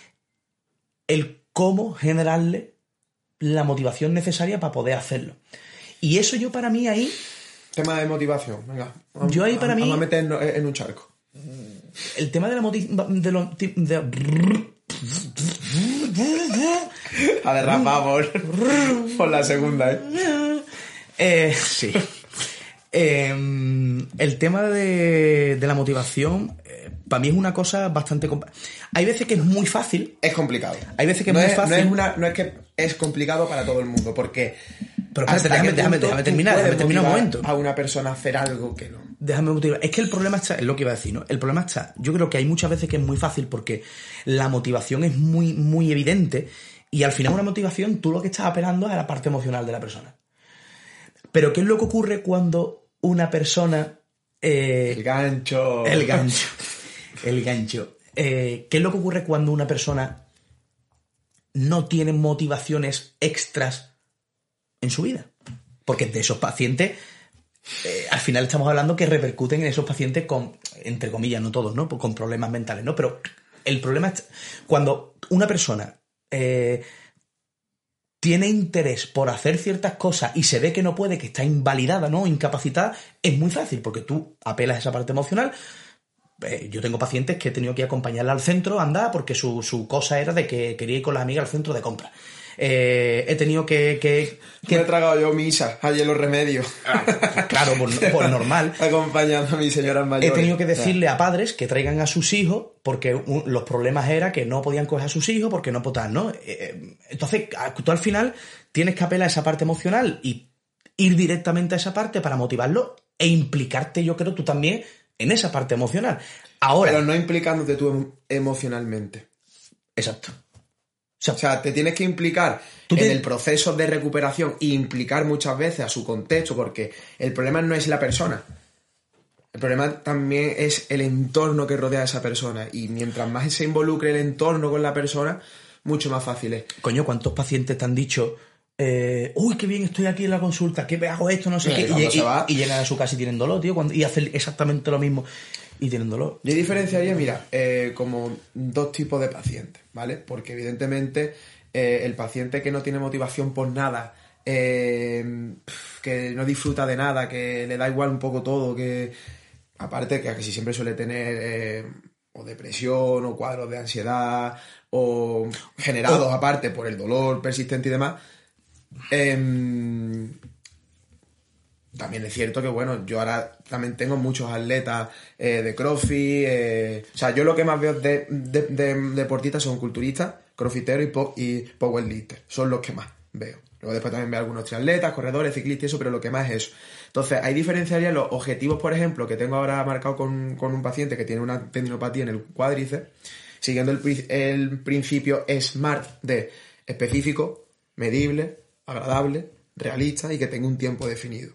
A: el cómo generarle la motivación necesaria para poder hacerlo. Y eso yo para mí ahí
B: Tema de motivación, venga. Vamos-
A: Yo ahí para
B: vamos
A: mí-
B: a meternos en un charco.
A: El tema de la motivación. De lo- de-
B: A derrapar por, por la segunda, ¿eh?
A: Eh, sí. Eh, el tema de, de la motivación, para mí es una cosa bastante... Hay veces que es muy fácil,
B: Es complicado.
A: Hay veces que es
B: no
A: muy
B: No
A: fácil.
B: es, una- no es que es complicado para todo el mundo, porque.
A: Pero espérate,
B: ¿hasta
A: déjame- déjame- déjame terminar, déjame terminar un momento.
B: A una persona hacer algo que no.
A: Déjame motivar. Es que el problema está, es lo que iba a decir, ¿no? El problema está, yo creo que hay muchas veces que es muy fácil porque la motivación es muy, muy evidente y al final una motivación tú lo que estás apelando es a la parte emocional de la persona. Pero ¿qué es lo que ocurre cuando una persona... eh,
B: El gancho.
A: el gancho. El gancho. Eh, ¿Qué es lo que ocurre cuando una persona no tiene motivaciones extras en su vida? Porque de esos pacientes, eh, al final estamos hablando que repercuten en esos pacientes con, entre comillas, no todos, ¿no? Con problemas mentales, ¿no? Pero el problema es cuando una persona eh, tiene interés por hacer ciertas cosas y se ve que no puede, que está invalidada, ¿no? Incapacitada, es muy fácil porque tú apelas a esa parte emocional. Eh, yo tengo pacientes que he tenido que acompañarla al centro, anda, porque su, su cosa era de que quería ir con las amigas al centro de compra. Eh, he tenido que, que-
B: Que
A: que-
B: me he tragado yo misa, ayer los remedios.
A: claro, por, por normal.
B: Acompañando a mis señoras
A: He
B: mayores.
A: tenido que decirle a padres que traigan a sus hijos porque un- los problemas era que no podían coger a sus hijos porque no potan, ¿no? Eh, eh, Entonces, tú al final tienes que apelar a esa parte emocional y ir directamente a esa parte para motivarlo e implicarte, yo creo, tú también en esa parte emocional. Ahora,
B: Pero no implicándote tú em- emocionalmente.
A: exacto. O sea,
B: O sea, te tienes que implicar en
A: te-
B: el proceso de recuperación y implicar muchas veces a su contexto, porque el problema no es la persona. El problema también es el entorno que rodea a esa persona. Y mientras más se involucre el entorno con la persona, mucho más fácil es.
A: coño, ¿cuántos pacientes te han dicho, eh, uy, qué bien estoy aquí en la consulta, que hago esto, no sé
B: Y
A: qué, y, y- llegan a su casa y tienen dolor, tío, cuando- y hacen exactamente lo mismo y tienen dolor.
B: Yo diferenciaría, mira, eh, como dos tipos de pacientes, ¿vale? Porque evidentemente eh, el paciente que no tiene motivación por nada, eh, que no disfruta de nada, que le da igual un poco todo, que aparte que casi siempre suele tener eh, o depresión o cuadros de ansiedad o generados aparte por el dolor persistente y demás, em, también es cierto que, bueno, yo ahora también tengo muchos atletas eh, de crossfit. eh, o sea, yo lo que más veo de, de- de deportistas son culturistas, crossfiteros y, po- powerlifters. Son los que más veo. Luego después también veo algunos triatletas, corredores, ciclistas y eso, pero lo que más es eso. Entonces, ahí diferenciaría los objetivos, por ejemplo, que tengo ahora marcado con, un paciente que tiene una tendinopatía en el cuádriceps, siguiendo el, el principio SMART de específico, medible, agradable, realista y que tenga un tiempo definido.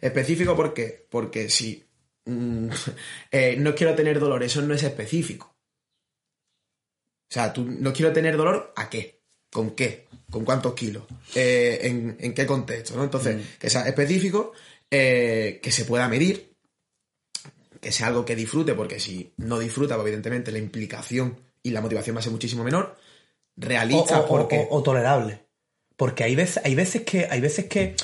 B: Específico, ¿por qué? Porque si mm, eh, no quiero tener dolor, eso no es específico. O sea, tú no quiero tener dolor, ¿a qué? ¿Con qué? ¿Con cuántos kilos? Eh, en, en qué contexto? ¿no? Entonces, que sea específico, eh, que se pueda medir, que sea algo que disfrute, porque si no disfruta, pues evidentemente la implicación y la motivación va a ser muchísimo menor. Realista,
A: o, o-
B: porque...
A: o- o tolerable. Porque hay veces, hay veces que, hay veces que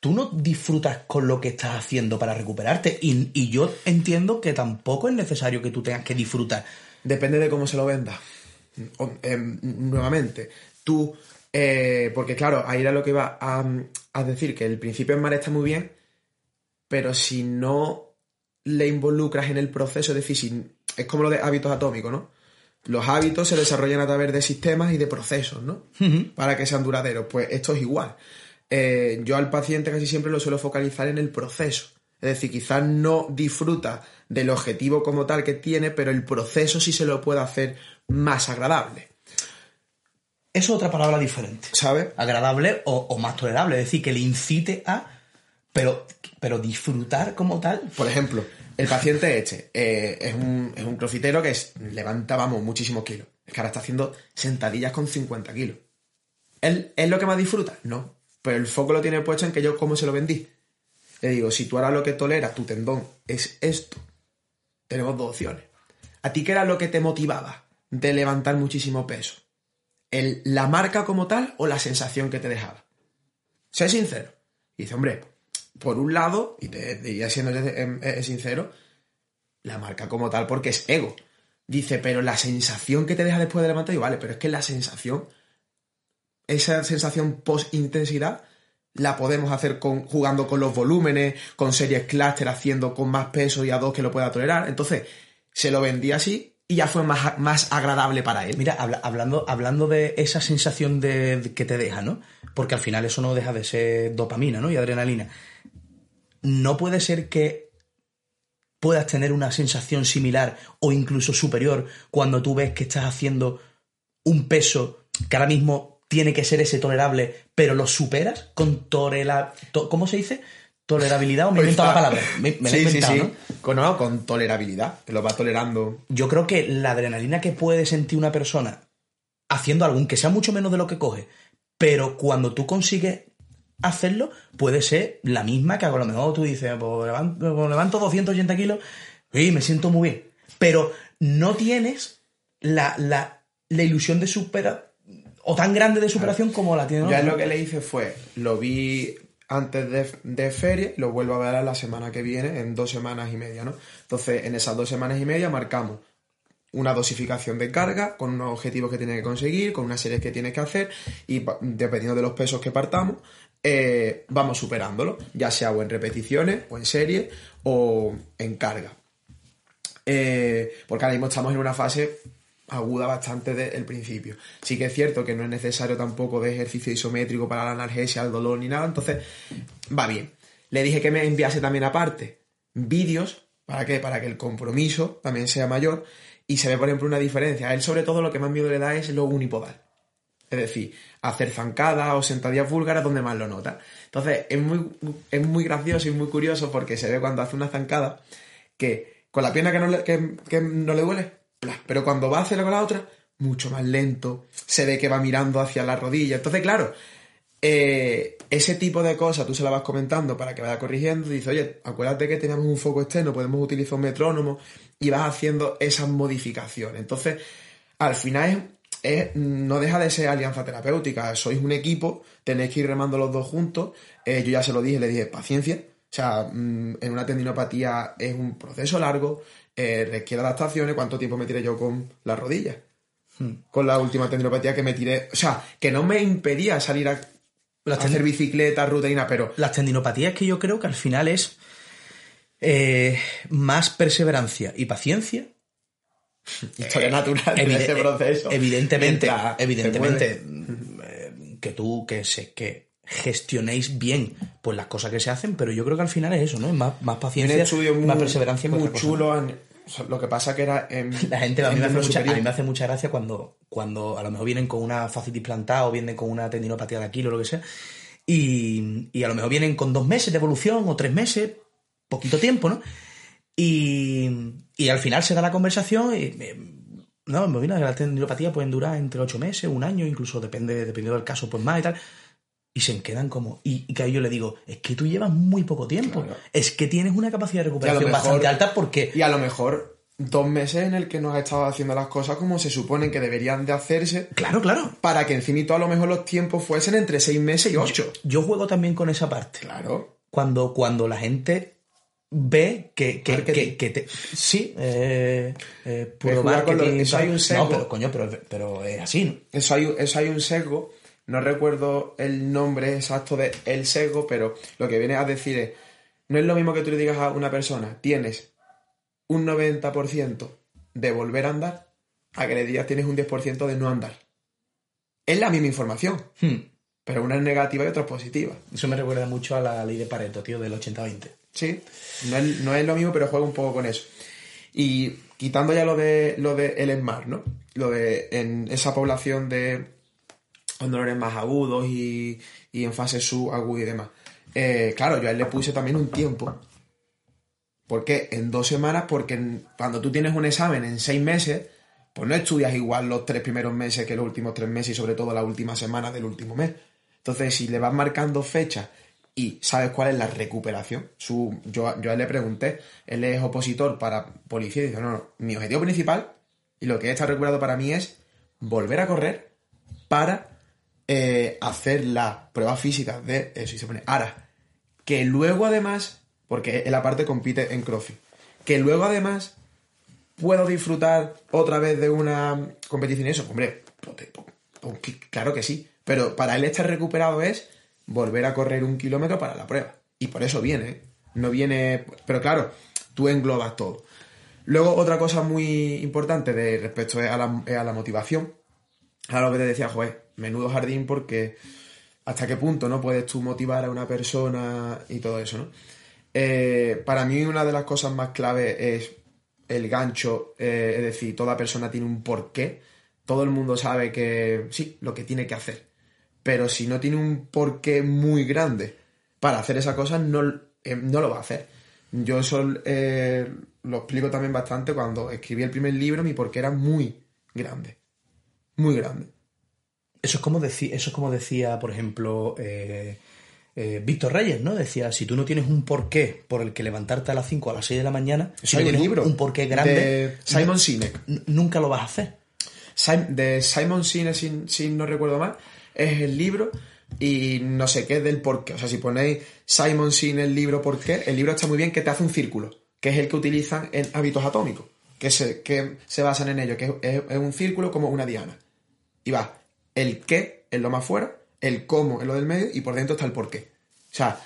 A: tú no disfrutas con lo que estás haciendo para recuperarte. Y, y yo entiendo que tampoco es necesario que tú tengas que disfrutar.
B: Depende de cómo se lo venda. O- em, nuevamente, tú, eh, porque claro, ahí era lo que iba a, a decir, que el principio en mar está muy bien, pero si no le involucras en el proceso, es decir, si- es como lo de hábitos atómicos, ¿no? Los hábitos se desarrollan a través de sistemas y de procesos, ¿no? Para que sean duraderos. Pues esto es igual. Eh, yo al paciente casi siempre lo suelo focalizar en el proceso. Es decir, quizás no disfruta del objetivo como tal que tiene, pero el proceso sí se lo puede hacer más agradable.
A: Eso es otra palabra diferente.
B: ¿Sabes?
A: Agradable o, o más tolerable. Es decir, que le incite a. Pero, pero disfrutar como tal.
B: Por ejemplo, el paciente este eh, es, un, es un crofitero que es- levanta, vamos, muchísimos kilos. Es que ahora está haciendo sentadillas con 50 kilos. ¿Él es lo que más disfruta? No. Pero el foco lo tiene puesto en que yo cómo se lo vendí. Le digo, si tú ahora lo que toleras, tu tendón, es esto, tenemos dos opciones. ¿A ti qué era lo que te motivaba de levantar muchísimo peso? ¿El, ¿La marca como tal o la sensación que te dejaba? Sé sincero. Y dice, hombre, por un lado, y te diría siendo eh, eh, sincero, la marca como tal porque es ego. Dice, pero la sensación que te deja después de levantar, y vale, pero es que la sensación, esa sensación post-intensidad, la podemos hacer con, jugando con los volúmenes, con series cluster, haciendo con más peso y a dos que lo pueda tolerar. Entonces, se lo vendí así y ya fue más, más agradable para él.
A: Mira, habla- hablando, hablando de esa sensación de, de que te deja, ¿no? Porque al final eso no deja de ser dopamina, ¿no? Y adrenalina. No puede ser que puedas tener una sensación similar o incluso superior cuando tú ves que estás haciendo un peso que ahora mismo tiene que ser ese tolerable, pero lo superas con tolera... to- ¿Cómo se dice? ¿Tolerabilidad o me he inventado la palabra? Me, me la he
B: sí, sí, sí. Con, no, con tolerabilidad, que lo va tolerando.
A: yo creo que la adrenalina que puede sentir una persona haciendo algo, aunque sea mucho menos de lo que coge, pero cuando tú consigues hacerlo, puede ser la misma que a lo mejor tú dices, pues levanto, pues levanto 280 kilos y me siento muy bien. Pero no tienes la, la, la ilusión de superar, o tan grande de superación como la tiene
B: Ya lo que le hice fue, lo vi antes de, de feria lo vuelvo a ver la semana que viene, en dos semanas y media, ¿no? Entonces, en esas dos semanas y media marcamos una dosificación de carga con unos objetivos que tiene que conseguir, con unas series que tiene que hacer y dependiendo de los pesos que partamos, eh, vamos superándolo, ya sea o en repeticiones, o en serie, o en carga. Eh, porque ahora mismo estamos en una fase aguda bastante del principio. Sí que es cierto que no es necesario tampoco de ejercicio isométrico para la analgesia, el dolor ni nada, entonces va bien. Le dije que me enviase también aparte vídeos, ¿para qué? Para que el compromiso también sea mayor y se ve, por ejemplo, una diferencia. A él sobre todo lo que más miedo le da es lo unipodal. Es decir, hacer zancadas o sentadillas búlgaras donde más lo nota. Entonces, es muy, es muy gracioso y muy curioso porque se ve cuando hace una zancada que con la pierna que no le, que no le duele, pero cuando va a hacerla con la otra, mucho más lento, se ve que va mirando hacia la rodilla. Entonces, claro, eh, ese tipo de cosas tú se la vas comentando para que vaya corrigiendo. Dice, oye, acuérdate que tenemos un foco externo, podemos utilizar un metrónomo y vas haciendo esas modificaciones. Entonces, al final es- no deja de ser alianza terapéutica. Sois un equipo, tenéis que ir remando los dos juntos. Eh, yo ya se lo dije, le dije, paciencia. O sea, mm, en una tendinopatía es un proceso largo, eh, requiere adaptaciones. ¿Cuánto tiempo me tiré yo con las rodillas? Con la última tendinopatía que me tiré. O sea, que no me impedía salir a,
A: Las
B: hacer bicicleta, rutina, pero
A: Las tendinopatías que yo creo que al final es eh, más perseverancia y paciencia
B: historia natural de ese proceso.
A: Evidentemente,
B: Mientras
A: evidentemente eh, que tú, que se, que gestionéis bien pues las cosas que se hacen, pero yo creo que al final es eso, ¿no? Más, más paciencia,
B: muy,
A: más perseverancia.
B: muy chulo. en- o sea, lo que pasa que era en.
A: La gente a mí, me hace mucha, a
B: superior.
A: mí me hace mucha gracia cuando, cuando a lo mejor vienen con una fascitis plantar o vienen con una tendinopatía de Aquiles o lo que sea, y, y a lo mejor vienen con dos meses de evolución o tres meses, poquito tiempo, ¿no? Y, y al final se da la conversación y, eh, no, me mira que las tendinopatías pueden durar entre ocho meses, un año, incluso depende, dependiendo del caso, pues más y tal. Y se quedan como. Y, y que yo le digo, es que tú llevas muy poco tiempo.
B: Claro.
A: Es que tienes una capacidad de recuperación
B: mejor-
A: bastante alta porque.
B: Y a lo mejor dos meses en el que no has estado haciendo las cosas como se suponen que deberían de hacerse
A: Claro, claro.
B: para que encima a lo mejor los tiempos fuesen entre seis meses y ocho.
A: Yo juego también con esa parte.
B: Claro.
A: Cuando, cuando la gente ve que, que, que, que te- sí, eh, eh,
B: con lo- eso hay un sesgo.
A: No, pero coño, pero, pero es así, ¿no?
B: Eso hay, eso hay un sesgo, no recuerdo el nombre exacto de el sesgo, pero lo que viene a decir es, no es lo mismo que tú le digas a una persona, tienes un 90% de volver a andar, a que le digas tienes un 10% de no andar. Es la misma información,
A: Hmm.
B: pero una es negativa y otra es positiva.
A: Eso me recuerda mucho a la ley de Pareto, tío, del 80-20.
B: Sí, no es, no es lo mismo, pero juega un poco con eso. Y quitando ya lo de lo de el ESMAR, ¿no? Lo de en esa población de con dolores más agudos y, y en fase subaguda y demás. Eh, claro, yo a él le puse también un tiempo. ¿Por qué? En dos semanas, porque cuando tú tienes un examen en seis meses, pues no estudias igual los tres primeros meses que los últimos tres meses y sobre todo la última semana del último mes. Entonces, si le vas marcando fechas y sabes cuál es la recuperación, su, yo, yo a él le pregunté, él es opositor para policía y dice, no, no, mi objetivo principal y lo que está recuperado para mí es volver a correr para eh, hacer las pruebas físicas de eso y se pone ARA. que luego además, porque él aparte compite en CrossFit, que luego además puedo disfrutar otra vez de una competición y eso, hombre, claro que sí, pero para él estar recuperado es volver a correr un kilómetro para la prueba. Y por eso viene, ¿eh? no viene, pero claro, tú englobas todo. Luego otra cosa muy importante de respecto a la, motivación, a lo que te decía, joder, menudo jardín porque hasta qué punto no puedes tú motivar a una persona y todo eso, ¿no? Eh, para mí una de las cosas más claves es el gancho, eh, es decir, toda persona tiene un porqué, todo el mundo sabe que sí, lo que tiene que hacer, pero si no tiene un porqué muy grande para hacer esa cosa, no, eh, no lo va a hacer. Yo eso lo explico también bastante cuando escribí el primer libro, mi porqué era muy grande, muy grande.
A: Eso es como, deci- eso es como decía, por ejemplo, eh, eh, Víctor Reyes, ¿no? Decía, si tú no tienes un porqué por el que levantarte a las 5 o a las 6 de la mañana, si no tienes
B: libro
A: un porqué grande,
B: de Simon Sinek.
A: nunca lo vas a hacer.
B: Sim- de Simon Sinek, si, si no recuerdo mal, es el libro y no sé qué del por qué. O sea, si ponéis Simon Sinek el libro por qué, el libro está muy bien que te hace un círculo, que es el que utilizan en hábitos atómicos, que se, que se basan en ello, que es, es un círculo como una diana. Y va el qué en lo más fuera, el cómo en lo del medio y por dentro está el por qué. O sea,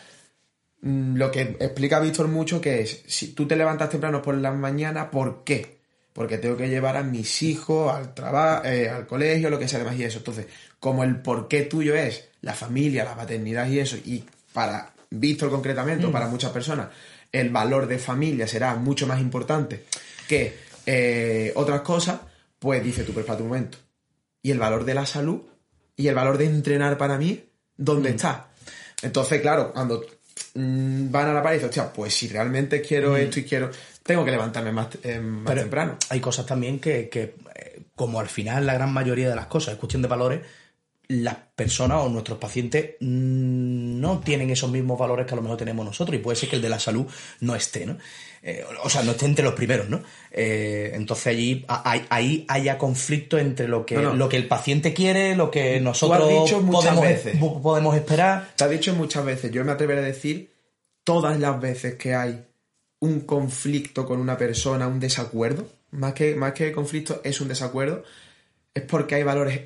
B: mm, lo que explica Víctor mucho que es, si tú te levantas temprano por la mañana, ¿por qué? Porque tengo que llevar a mis hijos al trabajo, al colegio, lo que sea demás y eso. Entonces, como el por qué tuyo es la familia, la paternidad y eso, y para Víctor concretamente, o para muchas personas, el valor de familia será mucho más importante que eh, otras cosas, pues dice tú, pero espérate un momento. Y el valor de la salud y el valor de entrenar para mí, ¿dónde está? Entonces, claro, cuando mm, van a la pared y dicen, hostia, pues si realmente quiero esto y quiero, tengo que levantarme más, eh, más
A: Pero
B: temprano.
A: Hay cosas también que, que, eh, como al final la gran mayoría de las cosas es cuestión de valores, las personas o nuestros pacientes mm, no tienen esos mismos valores que a lo mejor tenemos nosotros y puede ser que el de la salud no esté, ¿no? Eh, o sea, no esté entre los primeros, ¿no? Eh, entonces allí hay- ahí haya conflicto entre lo que,
B: No, no.
A: lo que el paciente quiere, lo que nosotros
B: dicho
A: podemos,
B: veces.
A: po- podemos esperar.
B: Te ha dicho muchas veces, yo me atreveré a decir todas las veces que hay un conflicto con una persona, un desacuerdo, más que, más que conflicto es un desacuerdo, es porque hay valores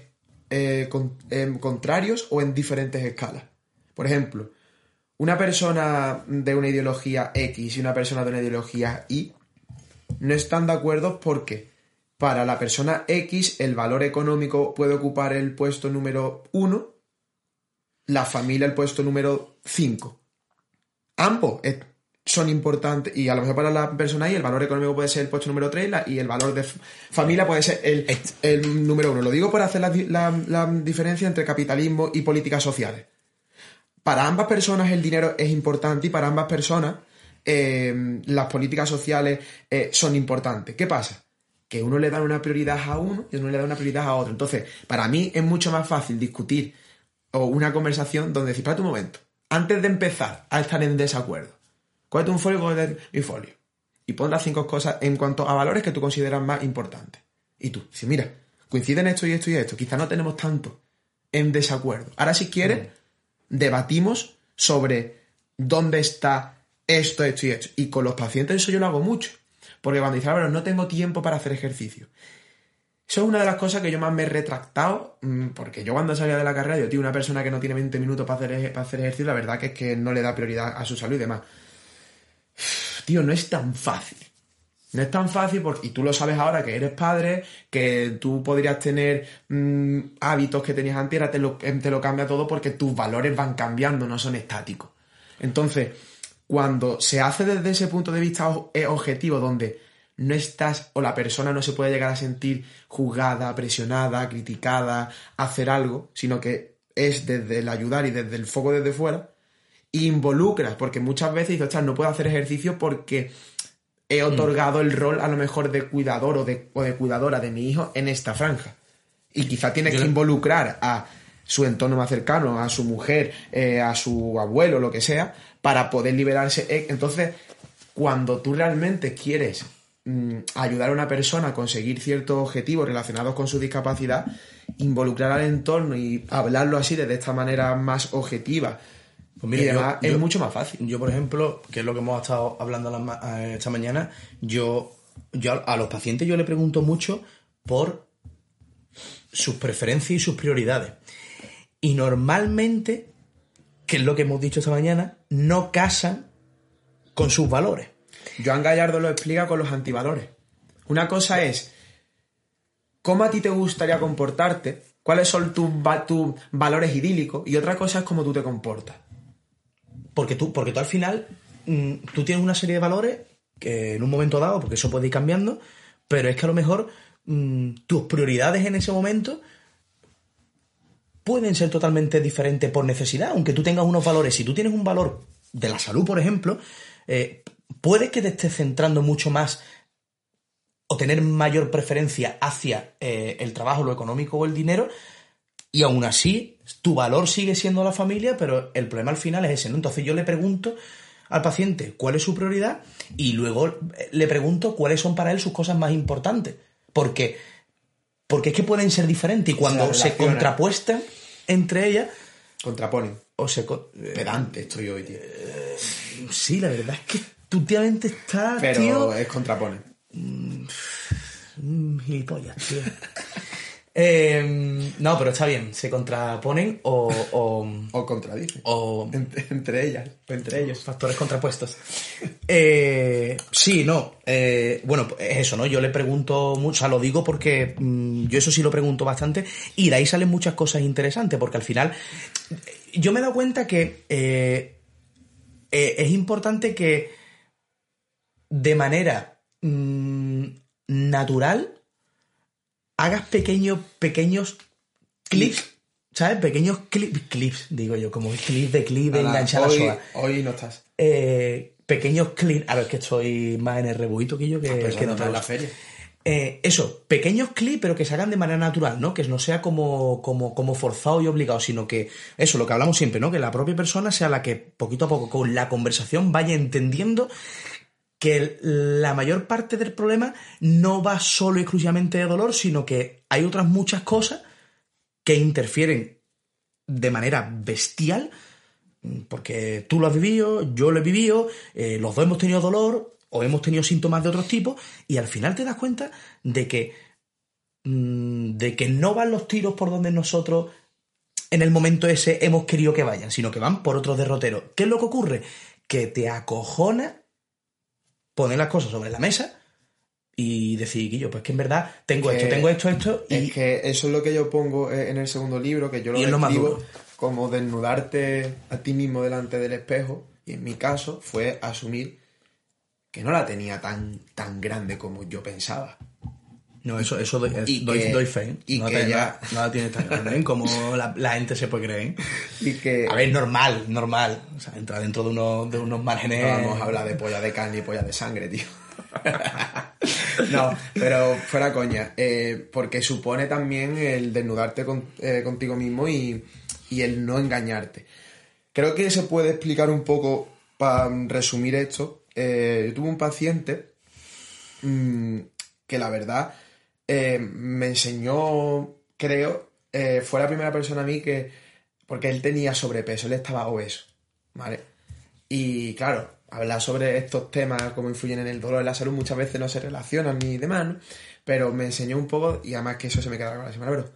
B: eh, con- contrarios o en diferentes escalas. Por ejemplo, una persona de una ideología X y una persona de una ideología Y no están de acuerdo porque para la persona X el valor económico puede ocupar el puesto número uno la familia el puesto número 5. Ambos son importantes y a lo mejor para la persona ahí el valor económico puede ser el puesto número 3 y el valor de familia puede ser el, el número 1. Lo digo para hacer la- la diferencia entre capitalismo y políticas sociales. Para ambas personas el dinero es importante y para ambas personas eh, las políticas sociales eh, son importantes. ¿Qué pasa? Que uno le da una prioridad a uno y uno le da una prioridad a otro. Entonces, para mí es mucho más fácil discutir o una conversación donde decir, espérate un momento, antes de empezar a estar en desacuerdo, cógete un folio cógete mi folio. Y pon las cinco cosas en cuanto a valores que tú consideras más importantes. Y tú, si mira, coinciden esto y esto y esto, quizá no tenemos tanto en desacuerdo. Ahora si quieres, debatimos sobre dónde está esto, esto y esto. Y con los pacientes eso yo lo hago mucho. Porque cuando dicen, Álvaro, no tengo tiempo para hacer ejercicio. Eso es una de las cosas que yo más me he retractado, mm, porque yo cuando salía de la carrera, yo, tío, una persona que no tiene 20 minutos para hacer, para hacer ejercicio, la verdad que es que no le da prioridad a su salud y demás. Tío, no es tan fácil. No es tan fácil porque, y tú lo sabes ahora que eres padre, que tú podrías tener mm, hábitos que tenías antes, ahora te lo, em, te lo cambia todo porque tus valores van cambiando, no son estáticos. Entonces, cuando se hace desde ese punto de vista objetivo, donde no estás o la persona no se puede llegar a sentir juzgada, presionada, criticada, hacer algo, sino que es desde el ayudar y desde el foco desde fuera, involucras, porque muchas veces dices, "Ostras, no puedo hacer ejercicio porque he otorgado el rol a lo mejor de cuidador o de, o de cuidadora de mi hijo en esta franja. Y quizá tienes
A: Yo
B: que involucrar a su entorno más cercano, a su mujer, eh, a su abuelo, lo que sea, para poder liberarse. Eh, Entonces, cuando tú realmente quieres mm, ayudar a una persona a conseguir ciertos objetivos relacionados con su discapacidad, involucrar al entorno y hablarlo así de esta manera más objetiva
A: Pues mira,
B: y
A: yo-
B: es
A: yo-
B: mucho más fácil.
A: Yo, por ejemplo, que es lo que hemos estado hablando eh, esta mañana, yo, yo a- los pacientes yo le pregunto mucho por sus preferencias y sus prioridades. Y normalmente, que es lo que hemos dicho esta mañana, no casan con sus valores.
B: Joan Gallardo lo explica con los antivalores. Una cosa es cómo a ti te gustaría comportarte, cuáles son tus valores idílicos, y otra cosa es cómo tú te comportas.
A: Porque tú, porque tú al final, mm, tú tienes una serie de valores que en un momento dado, porque eso puede ir cambiando, pero es que a lo mejor mm, tus prioridades en ese momento pueden ser totalmente diferentes por necesidad, aunque tú tengas unos valores. Si tú tienes un valor de la salud, por ejemplo, eh, puede que te estés centrando mucho más o tener mayor preferencia hacia eh, el trabajo, lo económico o el dinero, y aún así tu valor sigue siendo la familia, pero el problema al final es ese, ¿no? Entonces yo le pregunto al paciente cuál es su prioridad y luego eh, le pregunto cuáles son para él sus cosas más importantes. Porque, porque es que pueden ser diferentes y cuando
B: Se
A: contrapuestan entre ellas,
B: Contraponen.
A: o se... eh,
B: Pedante estoy hoy, tío.
A: sí, la verdad es que tú últimamente estás,
B: Pero
A: tío...
B: es contraponen.
A: Mm, gilipollas, tío. Eh, no, pero está bien, se contraponen o, o,
B: O contradicen.
A: o
B: Entre, entre ellas, entre ellos.
A: factores contrapuestos. Eh, sí, no. eh, bueno, es eso, ¿no? Yo le pregunto mucho, o sea, lo digo porque mm, yo eso sí lo pregunto bastante y de ahí salen muchas cosas interesantes, porque al final yo me he dado cuenta que eh, es importante que de manera mm, natural hagas pequeños, pequeños clips, ¿sabes? Pequeños clips, clips, digo yo, como clip de clip de
B: Nada,
A: enganchar la
B: hoy,
A: soga
B: hoy no estás.
A: eh, pequeños clips. A ver, que estoy más en el rebuito que yo que,
B: Pero
A: que
B: eso no en la feria.
A: Eh, eso, pequeños clips, pero que se hagan de manera natural, ¿no? Que no sea como, como, como forzado y obligado, sino que eso, lo que hablamos siempre, ¿no? Que la propia persona sea la que poquito a poco con la conversación vaya entendiendo que la mayor parte del problema no va solo y exclusivamente de dolor, sino que hay otras muchas cosas que interfieren de manera bestial, porque tú lo has vivido, yo lo he vivido, eh, los dos hemos tenido dolor o hemos tenido síntomas de otros tipos, y al final te das cuenta de que, mm, de que no van los tiros por donde nosotros en el momento ese hemos querido que vayan, sino que van por otros derroteros. ¿Qué es lo que ocurre? Que te acojona poner las cosas sobre la mesa y decir, Guillo, pues que en verdad tengo
B: Que-
A: esto, tengo esto, esto, y
B: Es que eso es lo que yo pongo eh, en el segundo libro, que yo lo describo como desnudarte a ti mismo delante del espejo. Y en mi caso fue asumir que no la tenía tan, tan grande como yo pensaba.
A: No, eso, eso doy, es-
B: Y
A: doy,
B: que-
A: doy fe. ¿eh?
B: y
A: no
B: que
A: te-
B: ya-
A: la tiene tan grande, ¿eh? como la, la gente se puede creer. ¿eh?
B: Y que
A: A ver, normal, normal. O sea, entra dentro de unos, de unos márgenes.
B: no vamos a hablar de polla de carne y polla de sangre, tío. no, pero fuera coña. eh, porque supone también el desnudarte con- eh, contigo mismo y, y el no engañarte. Creo que se puede explicar un poco para resumir esto. Yo tuve un paciente mm, que la verdad eh, me enseñó, creo, eh, fue la primera persona a mí que, porque él tenía sobrepeso, él estaba obeso, ¿vale? Y claro, hablar sobre estos temas, cómo influyen en el dolor y la salud, muchas veces no se relacionan ni demás, ¿no? Pero me enseñó un poco, y además que eso se me queda con la semana, pero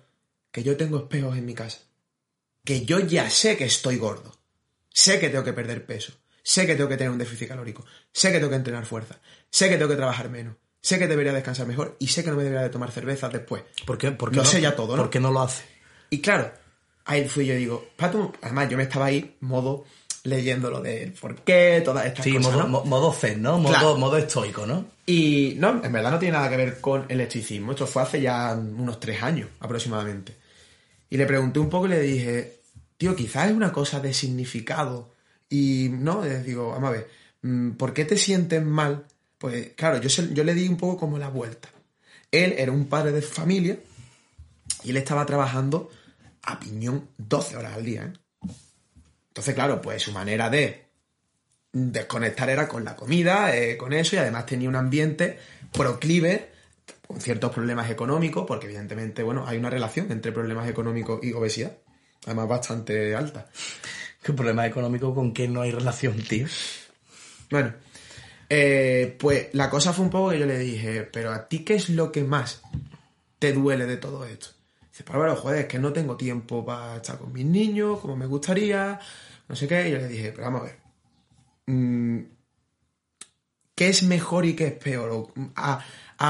B: que yo tengo espejos en mi casa. Que yo ya sé que estoy gordo. Sé que tengo que perder peso. Sé que tengo que tener un déficit calórico. Sé que tengo que entrenar fuerza. Sé que tengo que trabajar menos. Sé que debería descansar mejor. Y sé que no me debería de tomar cervezas después.
A: ¿Por qué? ¿Por qué
B: Lo
A: no,
B: sé ya todo, ¿no?
A: ¿Por qué no lo hace?
B: Y claro, ahí fui yo digo, Pato, además yo me estaba ahí, modo, leyendo lo de por qué, todas estas
A: Sí,
B: cosas.
A: modo,
B: ¿no?
A: mo- modo zen, ¿no? Modo,
B: Claro.
A: modo estoico, ¿no?
B: Y no, en verdad no tiene nada que ver con el estoicismo. Esto fue hace ya unos tres años aproximadamente. Y le pregunté un poco y le dije, tío, quizás es una cosa de significado. Y no, les digo, vamos a ver, mm, ¿por qué te sientes mal? Pues claro, yo, se- yo le di un poco como la vuelta. Él era un padre de familia y él estaba trabajando a piñón 12 horas al día. ¿eh? Entonces, claro, pues su manera de desconectar era con la comida, eh, con eso, y además tenía un ambiente proclive con ciertos problemas económicos, porque evidentemente, bueno, hay una relación entre problemas económicos y obesidad, además bastante alta.
A: ¿Qué problema económico con que no hay relación, tío?
B: Bueno, eh, pues la cosa fue un poco que yo le dije, pero a ti qué es lo que más te duele de todo esto? Dice, pues bueno, joder, es que no tengo tiempo para estar con mis niños como me gustaría, no sé qué. Y yo le dije, pero vamos a ver, mm, ¿qué es mejor y qué es peor? A,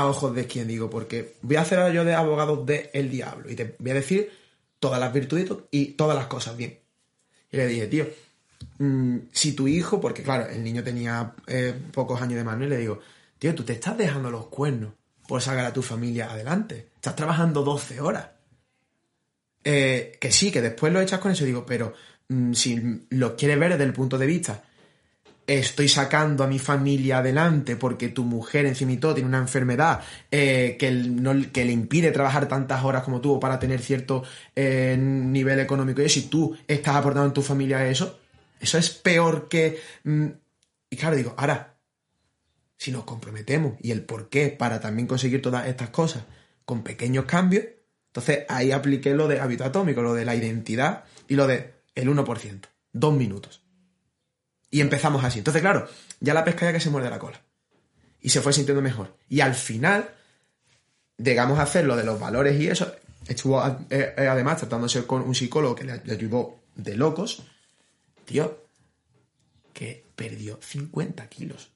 B: ojos de quién digo, porque voy a hacer yo de abogado de el diablo y te voy a decir todas las virtudes y todas las cosas bien. Y le dije, tío, mm, si tu hijo, porque claro, el niño tenía eh, pocos años de mano, y le digo, tío, tú te estás dejando los cuernos por sacar a tu familia adelante. Estás trabajando 12 horas. Eh, que sí, que después lo echas con eso, digo, pero mm, si lo quieres ver desde el punto de vista, estoy sacando a mi familia adelante porque tu mujer encima y todo tiene una enfermedad eh, que, no- que le impide trabajar tantas horas como tú para tener cierto eh, nivel económico y y tú estás aportando en tu familia eso, eso es peor que... mm, y claro, digo, ahora, si nos comprometemos y el por qué para también conseguir todas estas cosas con pequeños cambios, entonces ahí apliqué lo de hábito atómico, lo de la identidad y lo de el 1%, dos minutos. Y empezamos así. Entonces, claro, ya la pesca ya que se muerde la cola. Y se fue sintiendo mejor. Y al final, llegamos a hacer lo de los valores y eso. Estuvo eh, eh, además tratándose con un psicólogo que le, le ayudó de locos. Tío, que perdió 50 kilos.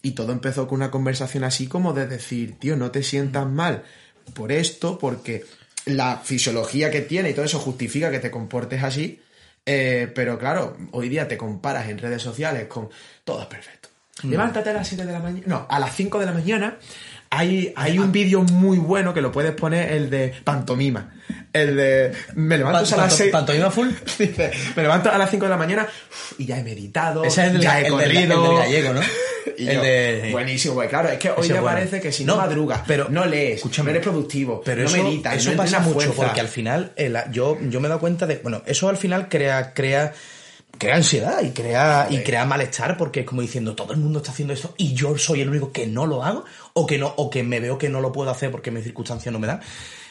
B: Y todo empezó con una conversación así como de decir, tío, no te sientas mal por esto, porque la fisiología que tiene y todo eso justifica que te comportes así. eh, pero claro, hoy día te comparas en redes sociales con todo es perfecto. Levántate a las 7 de la mañana. No, a las 5 de la mañana hay, hay un vídeo muy bueno que lo puedes poner, el de pantomima. El de. Me levanto a las
A: Panto-
B: 6.
A: ¿Pantomima full?
B: Dice, me levanto a las 5 de la mañana y ya he meditado,
A: Ese es el
B: ya he
A: el del- el
B: corrido.
A: del gallego, ¿no?
B: Y
A: el
B: yo,
A: de...
B: Buenísimo, pues claro, es que hoy
A: bueno.
B: parece que si no,
A: No,
B: madrugas,
A: pero-
B: no lees,
A: escúchame,
B: no eres productivo,
A: Pero
B: no
A: eso,
B: meditas,
A: eso
B: no
A: pasa mucho
B: fuerza.
A: porque al final el- yo, yo me he dado cuenta de. Bueno, eso al final crea, crea, crea ansiedad y crea, y crea malestar porque es como diciendo todo el mundo está haciendo esto y yo soy el único que no lo hago o que no, o que me veo que no lo puedo hacer porque mis circunstancias no me dan.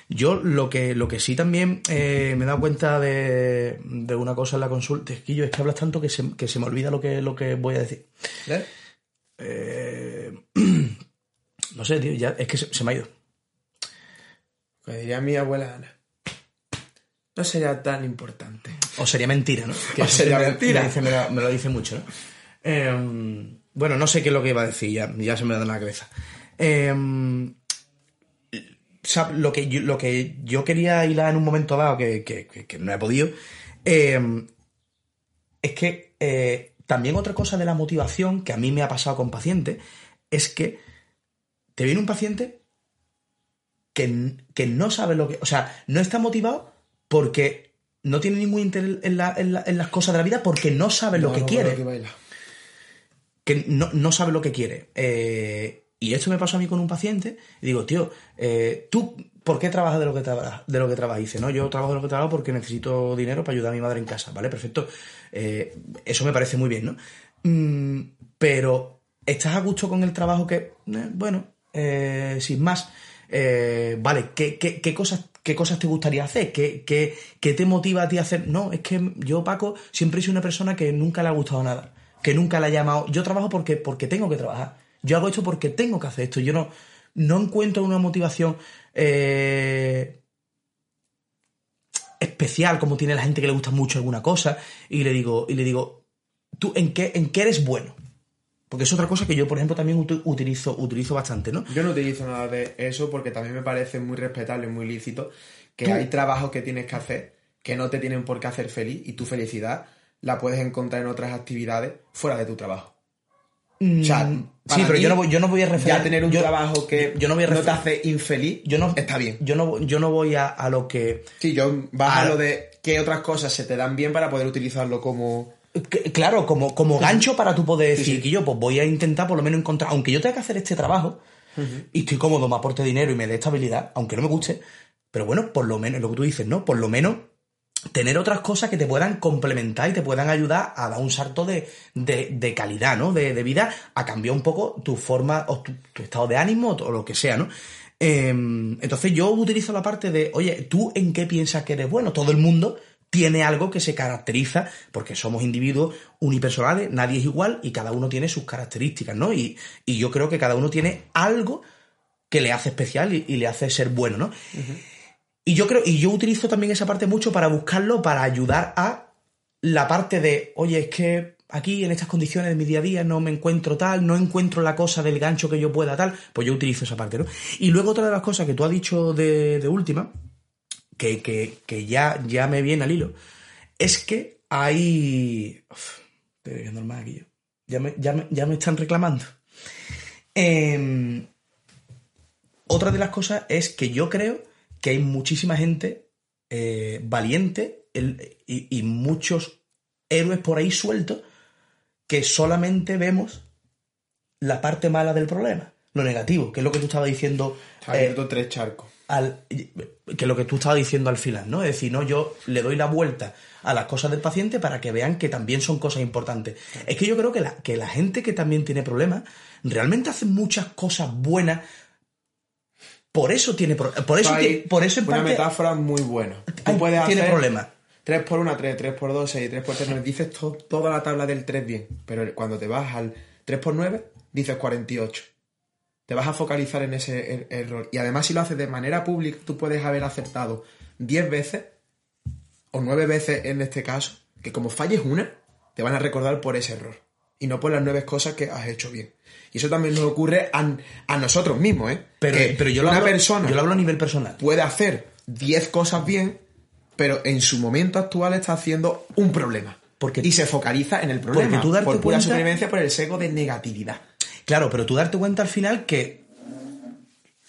A: Yo lo que, lo que sí también eh, me he dado cuenta de, de una cosa en la consulta es que yo es que hablas tanto que se, que se me olvida lo que, lo que voy a decir.
B: ¿Eh?
A: Eh, no sé, tío, ya es que se- se me ha ido.
B: Como diría mi abuela Ana, no sería tan importante.
A: O sería mentira, ¿no?
B: O sería
A: me-
B: mentira.
A: Me, dice- me lo, me lo dice mucho, ¿no? Eh, bueno, no sé qué es lo que iba a decir, ya, ya se me da en la cabeza. Eh, lo, que yo, lo que yo quería hilar en un momento dado, que, que- que- que no he podido, eh, es que eh, también otra cosa de la motivación que a mí me ha pasado con pacientes es que te viene un paciente que, que no sabe lo que. O sea, no está motivado porque no tiene ningún interés en, la- en la- en las cosas de la vida porque no sabe lo que
B: no,
A: quiere.
B: que baila.
A: Que no, no sabe lo que quiere. Eh, y esto me pasó a mí con un paciente. Y digo, tío, eh, ¿tú por qué trabajas de lo que trabajas? De lo que trabajas? Dice, no, yo trabajo de lo que trabajo porque necesito dinero para ayudar a mi madre en casa. ¿Vale? Perfecto. Eh, eso me parece muy bien, ¿no? Mm, pero, ¿estás a gusto con el trabajo que, eh, bueno, eh, sin más, eh, vale, ¿qué, qué, qué cosas, ¿qué cosas te gustaría hacer? ¿Qué, qué, qué te motiva a ti a hacer? No, es que yo, Paco, siempre sido una persona que nunca le ha gustado nada, que nunca le ha llamado. Yo trabajo porque, porque tengo que trabajar. Yo hago esto porque tengo que hacer esto. Yo no, no encuentro una motivación eh, especial como tiene la gente que le gusta mucho alguna cosa. Y le digo, y le digo, ¿tú en qué, en qué eres bueno? Porque es otra cosa que yo, por ejemplo, también uti- utilizo, utilizo bastante, ¿no?
B: Yo no utilizo nada de eso porque también me parece muy respetable muy lícito que
A: Tú-
B: hay trabajos que tienes que hacer que no te tienen por qué hacer feliz y tu felicidad la puedes encontrar en otras actividades fuera de tu trabajo. O sea,
A: Mm, sí, pero yo no voy, yo no voy a referir.
B: Ya tener un
A: yo-
B: trabajo que
A: yo no voy a
B: no te hace infeliz,
A: yo no,
B: está bien.
A: Yo no, yo no voy a, a lo que.
B: Sí, yo vas a lo de qué otras cosas se te dan bien para poder utilizarlo como...
A: Claro, como, como gancho para tú poder decir
B: sí.
A: que yo pues voy a intentar por lo menos encontrar, aunque yo tenga que hacer este trabajo y estoy cómodo, me aporte dinero y me dé estabilidad, aunque no me guste, pero bueno, por lo menos, lo que tú dices, ¿no? Por lo menos tener otras cosas que te puedan complementar y te puedan ayudar a dar un salto de, de- de calidad, ¿no? De, de vida, a cambiar un poco tu forma o tu, tu estado de ánimo o lo que sea, ¿no? Eh, entonces yo utilizo la parte de, oye, ¿tú en qué piensas que eres bueno? Todo el mundo tiene algo que se caracteriza, porque somos individuos unipersonales, nadie es igual y cada uno tiene sus características, ¿no? Y, y yo creo que cada uno tiene algo que le hace especial y, y le hace ser bueno, ¿no? Y yo creo, y yo utilizo también esa parte mucho para buscarlo, para ayudar a la parte de, oye, es que aquí en estas condiciones de mi día a día no me encuentro tal, no encuentro la cosa del gancho que yo pueda tal, pues yo utilizo esa parte, ¿no? Y luego otra de las cosas que tú has dicho de, de última, que, que- que ya, ya me viene al hilo, es que hay... Uf, estoy viendo el aquí yo. Ya me, ya, me, ya me están reclamando. Em, otra de las cosas es que yo creo que hay muchísima gente eh, valiente el- y, y muchos héroes por ahí sueltos que solamente vemos la parte mala del problema, lo negativo, que es lo que tú estabas diciendo
B: ha
A: eh,
B: abierto tres charcos.
A: al, que lo que tú estabas diciendo al final, ¿no? Es decir, no, yo le doy la vuelta a las cosas del paciente para que vean que también son cosas importantes. Es que yo creo que la, que la gente que también tiene problemas realmente hace muchas cosas buenas. Por eso tiene por eso
B: Hay
A: tie- por eso en
B: una
A: parte
B: metáfora muy buena. Tú puedes
A: tiene
B: hacer
A: problemas.
B: 3 por 1, 3, 3 por 2, 6, 3 por 3, 9. Dices to- toda la tabla del 3 bien, pero cuando te vas al 3 por 9, dices 48. Te vas a focalizar en ese er- error. Y además, si lo haces de manera pública, tú puedes haber acertado 10 veces, o 9 veces en este caso, que como falles una, te van a recordar por ese error. Y no por las 9 cosas que has hecho bien. Y eso también nos ocurre a, a nosotros mismos, ¿eh?
A: Pero,
B: Que
A: pero yo, lo
B: una
A: hablo,
B: persona
A: yo lo hablo a nivel personal.
B: puede hacer 10 cosas bien, pero en su momento actual está haciendo un problema.
A: Porque-
B: y se focaliza en el problema.
A: porque tú darte
B: por pura
A: cuenta-
B: supervivencia, por el sesgo de negatividad.
A: Claro, pero tú darte cuenta al final que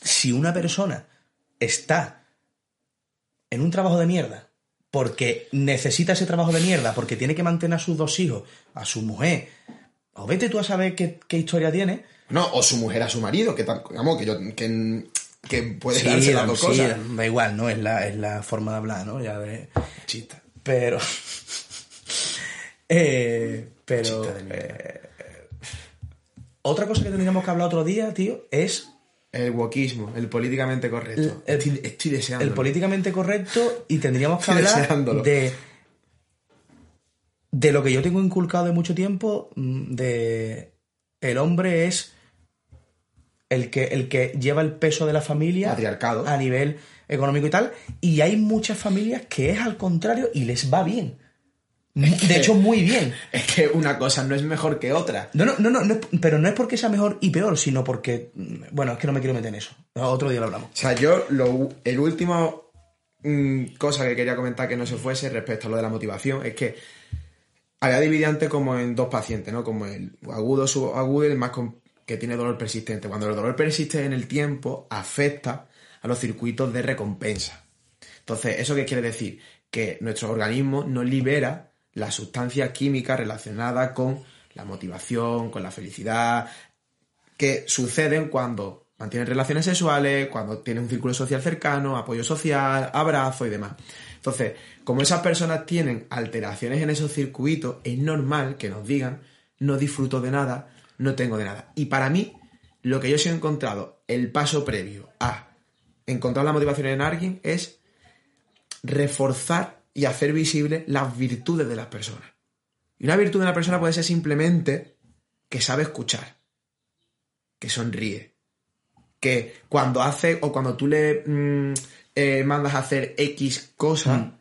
A: si una persona está en un trabajo de mierda porque necesita ese trabajo de mierda, porque tiene que mantener a sus dos hijos, a su mujer, o vete tú a saber qué, qué historia tiene.
B: No, o su mujer a su marido, que, tam- vamos, que, yo, que, que puede
A: Sí,
B: darse las dos
A: sí,
B: cosas.
A: da igual, ¿no? Es la, es la forma de hablar, ¿no? Ya de chista. Pero. eh, pero.
B: Chista de mierda.
A: eh, otra cosa que tendríamos que hablar otro día, tío, es
B: El wokismo, el políticamente correcto.
A: El-
B: estoy, estoy deseando.
A: el políticamente correcto y tendríamos que
B: Estoy
A: hablar
B: deseándolo.
A: de de lo que yo tengo inculcado de mucho tiempo mm, de el hombre es el que el que lleva el peso de la familia
B: Patriarcado.
A: a nivel económico y tal y hay muchas familias que es al contrario y les va bien de hecho muy bien
B: Es que una cosa no es mejor que otra.
A: no, no, no, no, pero no es porque sea mejor y peor, sino porque, mm, bueno, es que no me quiero meter en eso. Otro día lo hablamos.
B: O sea, yo lo, el último mm, cosa que quería comentar que no se fuese respecto a lo de la motivación es que había dividido antes como en dos pacientes, ¿no? Como el agudo, subagudo y el más con- que tiene dolor persistente. Cuando el dolor persiste en el tiempo, afecta a los circuitos de recompensa. Entonces, ¿eso qué quiere decir? Que nuestro organismo no libera las sustancias químicas relacionadas con la motivación, con la felicidad, que suceden cuando mantienes relaciones sexuales, cuando tienes un círculo social cercano, apoyo social, abrazo y demás. Entonces, como esas personas tienen alteraciones en esos circuitos, es normal que nos digan, no disfruto de nada, no tengo de nada. Y para mí, lo que yo he encontrado, el paso previo a encontrar la motivación en alguien es reforzar y hacer visible las virtudes de las personas. Y una virtud de una persona puede ser simplemente que sabe escuchar, que sonríe, que cuando hace o cuando tú le mm, eh, mandas a hacer X cosa,
A: Mm.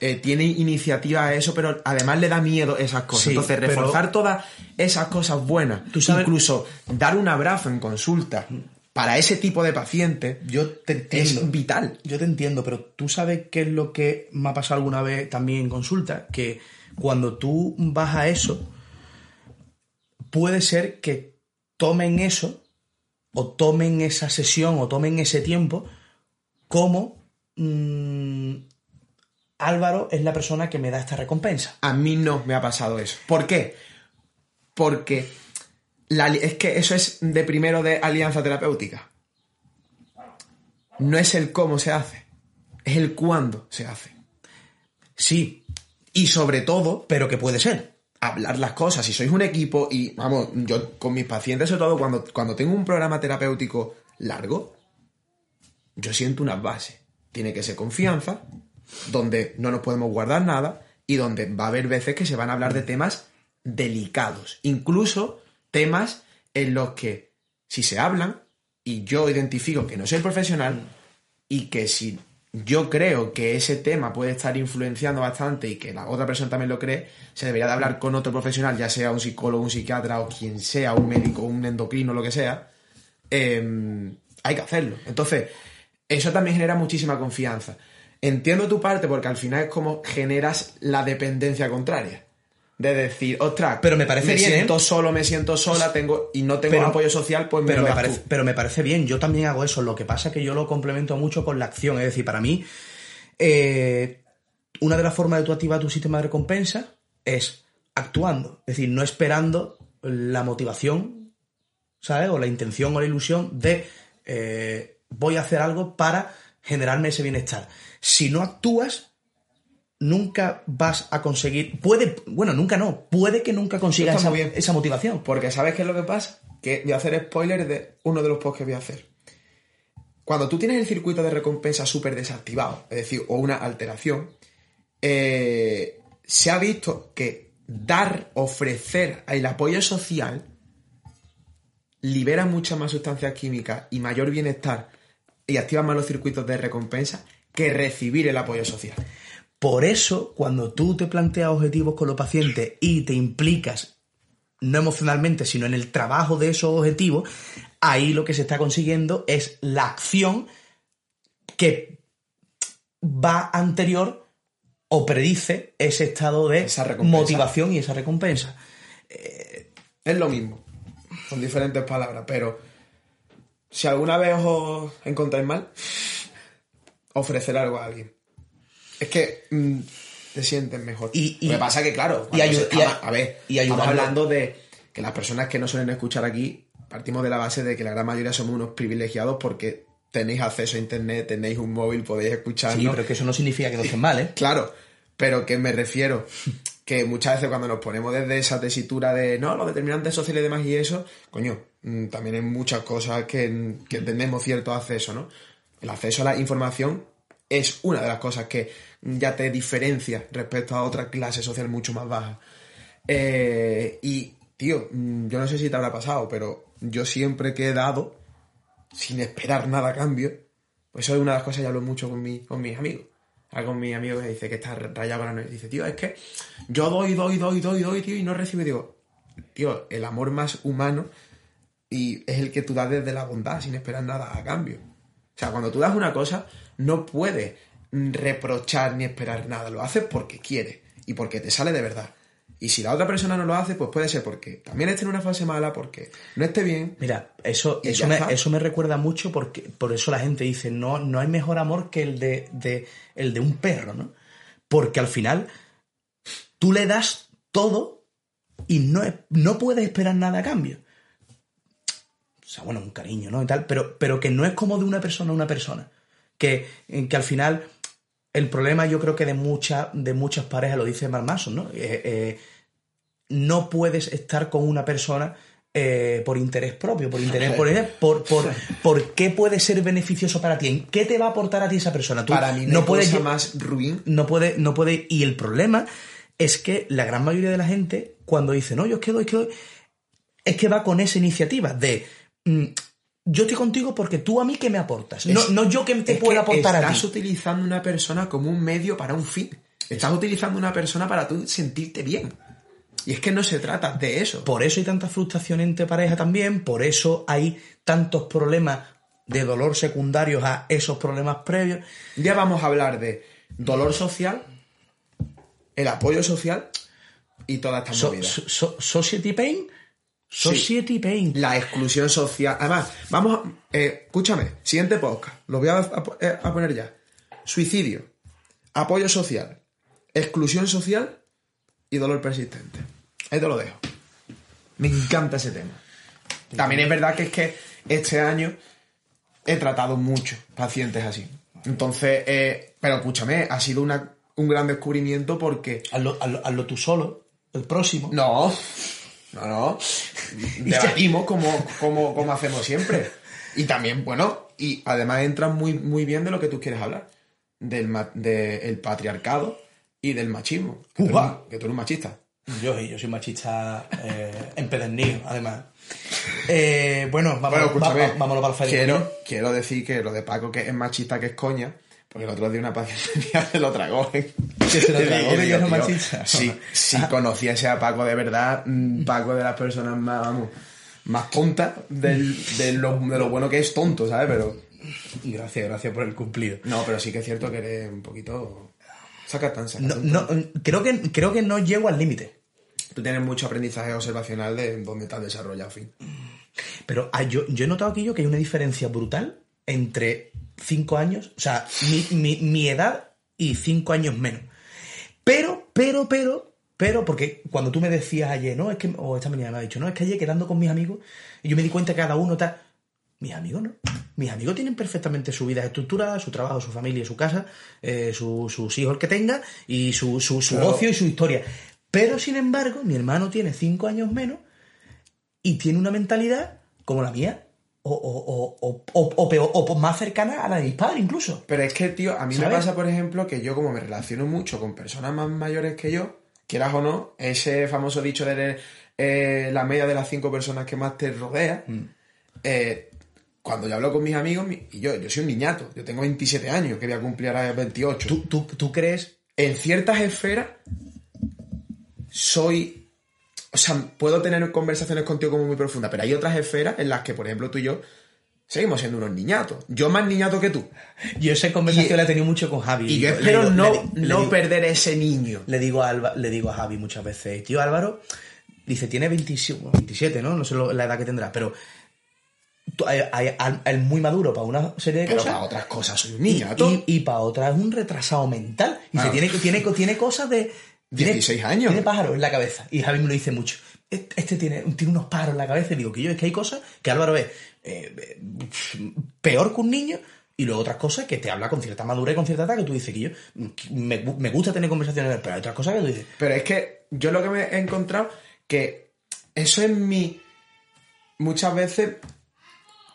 B: eh, tiene iniciativa a eso, pero además le da miedo esas cosas.
A: Sí,
B: Entonces,
A: pero-
B: reforzar todas esas cosas buenas,
A: Tú sabes-
B: incluso dar un abrazo en consulta para ese tipo de paciente,
A: Yo te entiendo.
B: es vital.
A: Yo te entiendo, pero tú sabes qué es lo que me ha pasado alguna vez también en consulta, que cuando tú vas a eso, puede ser que tomen eso, o tomen esa sesión, o tomen ese tiempo, como mm, Álvaro es la persona que me da esta recompensa.
B: A mí no me ha pasado eso. ¿Por qué? Porque la es que eso es de primero de alianza terapéutica. No es el cómo se hace, es el cuándo se hace.
A: Sí,
B: Y sobre todo,
A: pero que puede ser.
B: hablar las cosas. Si sois un equipo y, vamos, yo con mis pacientes, sobre todo cuando, cuando tengo un programa terapéutico largo, yo siento unas bases. Tiene que ser confianza, donde no nos podemos guardar nada y donde va a haber veces que se van a hablar de temas delicados, incluso temas en los que si se hablan y yo identifico que no soy profesional y que si yo creo que ese tema puede estar influenciando bastante y que la otra persona también lo cree, se debería de hablar con otro profesional, ya sea un psicólogo, un psiquiatra o quien sea, un médico, un endocrino, lo que sea, eh, hay que hacerlo. Entonces, eso también genera muchísima confianza. Entiendo tu parte porque al final es como generas la dependencia contraria. De decir, ostras,
A: Pero me parece bien, ¿eh?
B: siento solo, me siento sola, tengo y no tengo
A: Pero-
B: apoyo social, pues me
A: pero
B: lo
A: me, parece,
B: tú.
A: pero me parece bien, yo también hago eso. Lo que pasa es que yo lo complemento mucho con la acción. Es decir, para mí, eh, una de las formas de tú activar tu sistema de recompensa es actuando. Es decir, no esperando la motivación, ¿sabes? O la intención o la ilusión de eh, voy a hacer algo para generarme ese bienestar. Si no actúas, nunca vas a conseguir. Puede, bueno, nunca no. Puede que nunca consigas esa, motivación.
B: Porque ¿sabes qué es lo que pasa? Que voy a hacer spoiler de uno de los posts que voy a hacer. Cuando tú tienes el circuito de recompensa súper desactivado, es decir, o una alteración, eh, se ha visto que dar, ofrecer el apoyo social libera mucha más sustancias químicas y mayor bienestar y activa más los circuitos de recompensa que recibir el apoyo social.
A: Por eso, cuando tú te planteas objetivos con los pacientes y te implicas, no emocionalmente, sino en el trabajo de esos objetivos, ahí lo que se está consiguiendo es la acción que va anterior o predice ese estado de
B: Esa
A: motivación y esa recompensa.
B: Es lo mismo, son diferentes palabras, pero si alguna vez os encontráis mal, ofrecer algo a alguien. Es que mm, te sientes mejor.
A: Y- y-
B: Lo que pasa que, claro,
A: y y a-
B: a ver,
A: y
B: estamos
A: ayudando-
B: hablando de que las personas que no suelen escuchar aquí, partimos de la base de que la gran mayoría somos unos privilegiados porque tenéis acceso a internet, tenéis un móvil, podéis escucharnos.
A: Sí, pero que eso no significa que no estés mal, ¿eh?
B: Claro, pero que me refiero que muchas veces cuando nos ponemos desde esa tesitura de no, los determinantes sociales y demás y eso, coño, mm, también hay muchas cosas que, que tenemos cierto acceso, ¿no? El acceso a la información es una de las cosas que ya te diferencia respecto a otra clase social mucho más baja. Eh, y, tío, mm, yo no sé si te habrá pasado, pero yo siempre que he dado, sin esperar nada a cambio, pues eso es una de las cosas que hablo mucho con, mi, con mis amigos. Ahora con mi amigo que dice que está rayado con la noche. Dice, tío, es que yo doy, doy, doy, doy, doy, tío, y no recibo. Y digo, tío, el amor más humano y es el que tú das desde la bondad, sin esperar nada a cambio. O sea, cuando tú das una cosa, no puedes reprochar ni esperar nada. Lo haces porque quieres y porque te sale de verdad. Y si la otra persona no lo hace, pues puede ser porque también esté en una fase mala, porque no esté bien.
A: Mira, eso, eso, me, eso me recuerda mucho porque por eso la gente dice, no, no hay mejor amor que el de, de- el de un perro, ¿no? Porque al final tú le das todo y no, no puedes esperar nada a cambio. O sea, bueno, un cariño, ¿no? Y tal, pero, pero que no es como de una persona a una persona. Que, que al final el problema yo creo que de, muchas de muchas parejas, lo dice Mark Manson, ¿no? Eh, eh, no puedes estar con una persona eh, por interés propio, por interés, por, por, por, por qué puede ser beneficioso para ti, en qué te va a aportar a ti esa persona. Tú
B: Para mí no,
A: puedes
B: cosa más ruin
A: no puede, no puede, y el problema es que la gran mayoría de la gente, cuando dice, no, yo es que doy, es que doy, es que va con esa iniciativa de, mm, yo estoy contigo porque tú a mí que me aportas, no,
B: Es-
A: no yo que te
B: es
A: pueda aportar a
B: estás
A: ti.
B: utilizando una persona como un medio para un fin. Estás utilizando una persona para tú sentirte bien. Y es que no se trata de eso.
A: Por eso hay tanta frustración entre pareja también, por eso hay tantos problemas de dolor secundarios a esos problemas previos.
B: Ya vamos a hablar de dolor social, el apoyo social y todas estas
A: So-
B: movidas.
A: so- so- society pain, society pain.
B: La exclusión social. Además, vamos a. eh, escúchame, siguiente podcast. Lo voy a, a- eh, a poner ya. Suicidio, apoyo social, exclusión social y dolor persistente. Ahí te lo dejo. Me encanta ese tema. También es verdad que es que este año he tratado muchos pacientes así. Entonces, eh, pero escúchame, ha sido una- un gran descubrimiento porque
A: Hazlo, hazlo- hazlo tú solo, el próximo.
B: no, no, no. Debatimos como, como, como hacemos siempre. Y también, bueno, y además entran muy, muy bien de lo que tú quieres hablar. del, ma- del patriarcado y del machismo. Que tú, eres, que tú eres un machista.
A: Yo, yo soy machista eh, empedernido, además. Eh, bueno, vamos,
B: Bueno,
A: va- va- vámonos para el feria.
B: quiero, quiero decir que lo de Paco que es machista que es coña, porque el otro día una paciente mía se lo tragó. ¿eh?
A: ¿Que se lo
B: Y
A: tragó, que es machista?
B: Si, si conociese a Paco de verdad, mm, Paco de las personas más, vamos, más tontas del, de, lo, de lo bueno que es tonto, ¿sabes? Pero
A: Gracias, gracias por el cumplido.
B: no, pero sí que es cierto que eres un poquito... Sacatán,
A: No,
B: sacatán.
A: no, creo, que, creo que no llego al límite.
B: Tú tienes mucho aprendizaje observacional de dónde te has desarrollado, fin.
A: Pero ah, yo, yo he notado aquí yo que hay una diferencia brutal entre cinco años, o sea, mi, mi- mi edad y cinco años menos. Pero, pero, pero, pero, porque cuando tú me decías ayer, no, es que, o esta mañana me has dicho, no, es que ayer quedando con mis amigos, y yo me di cuenta que cada uno está. Mis amigos no. Mis amigos tienen perfectamente su vida estructurada, su trabajo, su familia, su casa, eh, su- sus hijos que tenga, y su, su, ocio y su historia. Pero, sin embargo, mi hermano tiene cinco años menos y tiene una mentalidad como la mía, o, o, o, o, o, o peor, o más cercana a la de mis padres incluso.
B: Pero es que, tío, a mí me pasa, por ejemplo, que yo como me relaciono mucho con personas más mayores que yo, quieras o no, ese famoso dicho de eh, la media de las cinco personas que más te rodea,
A: Mm.
B: eh, cuando yo hablo con mis amigos, mi- y yo, yo soy un niñato, yo tengo 27 años, que voy a cumplir ahora 28.
A: ¿Tú, tú, tú crees?
B: En ciertas esferas soy... O sea, puedo tener conversaciones contigo como muy profundas, pero hay otras esferas en las que, por ejemplo, tú y yo seguimos siendo unos niñatos. Yo más niñato que tú.
A: Yo esa conversación
B: Y-
A: la he tenido mucho con Javi.
B: Y yo espero
A: digo-
B: no,
A: le di- le
B: no perder ese niño.
A: Le digo, a Alba- le digo a Javi muchas veces, tío Álvaro, dice, tiene 27, bueno, 27, ¿no? No sé lo- la edad que tendrá, pero es muy maduro para una serie de
B: Pero
A: cosas.
B: para otras cosas soy un niñato.
A: y, y para otras es un retrasado mental. Y
B: Ah.
A: tiene, tiene, tiene cosas de... tiene-
B: 16 años.
A: Tiene pájaros en la cabeza. Y Javi me lo dice mucho. Este este tiene, tiene unos pájaros en la cabeza. Y digo que yo, es que hay cosas que Álvaro es eh, peor que un niño. Y luego otras cosas que te habla con cierta madurez y con cierta edad que tú dices que yo me, me gusta tener conversaciones, pero hay otras cosas que tú dices,
B: Pero es que yo lo que me he encontrado que eso es mi. Muchas veces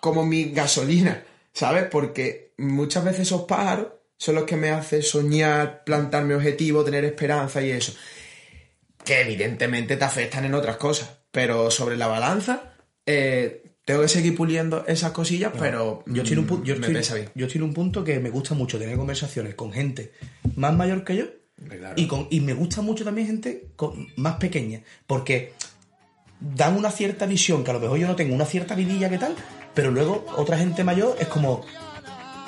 B: como mi gasolina, ¿sabes? Porque muchas veces esos pájaros son los que me hacen soñar, plantarme objetivos, tener esperanza y eso. Que evidentemente te afectan en otras cosas. Pero sobre la balanza, eh, tengo que seguir puliendo esas cosillas, pero
A: Yo estoy, en un yo,
B: me
A: estoy,
B: pesa bien.
A: yo estoy en un punto que me gusta mucho tener conversaciones con gente más mayor que yo
B: claro.
A: y, con, y me gusta mucho también gente con- más pequeña porque dan una cierta visión que a lo mejor yo no tengo una cierta vidilla que tal, pero luego otra gente mayor es como,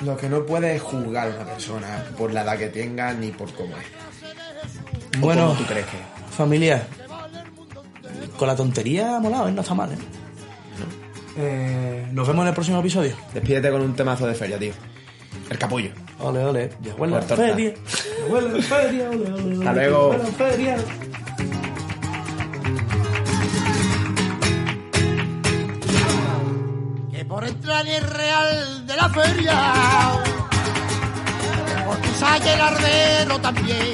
B: Lo que no puedes es juzgar a una persona por la edad que tenga ni por cómo es.
A: Bueno,
B: cómo tú crees que es.
A: familia, con la tontería ha molado, ¿eh? no está mal. ¿eh? Eh, nos vemos en el próximo episodio.
B: Despídete con un temazo de feria, tío. El capullo.
A: Ole, ole, ya huele feria. Huele feria, ole, ole,
B: Hasta luego.
D: Por el real de la feria, por pisar el ardero también,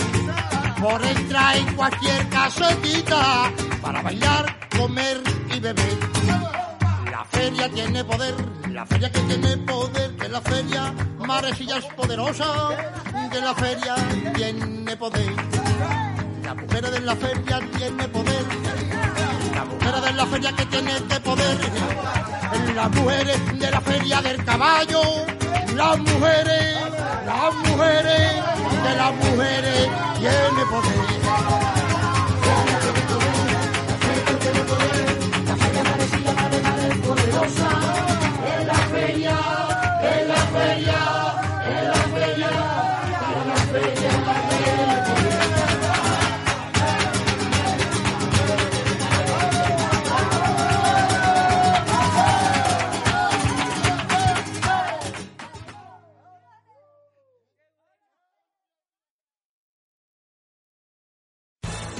D: por entrar en cualquier casetita, para bailar, comer y beber. La feria tiene poder, la feria que tiene poder, que la feria Marecilla es poderosa, que la feria tiene poder. La mujer de la feria tiene poder, la mujer de la feria que tiene este poder. Las mujeres de la feria del caballo, las mujeres, las mujeres de las mujeres tiene poder.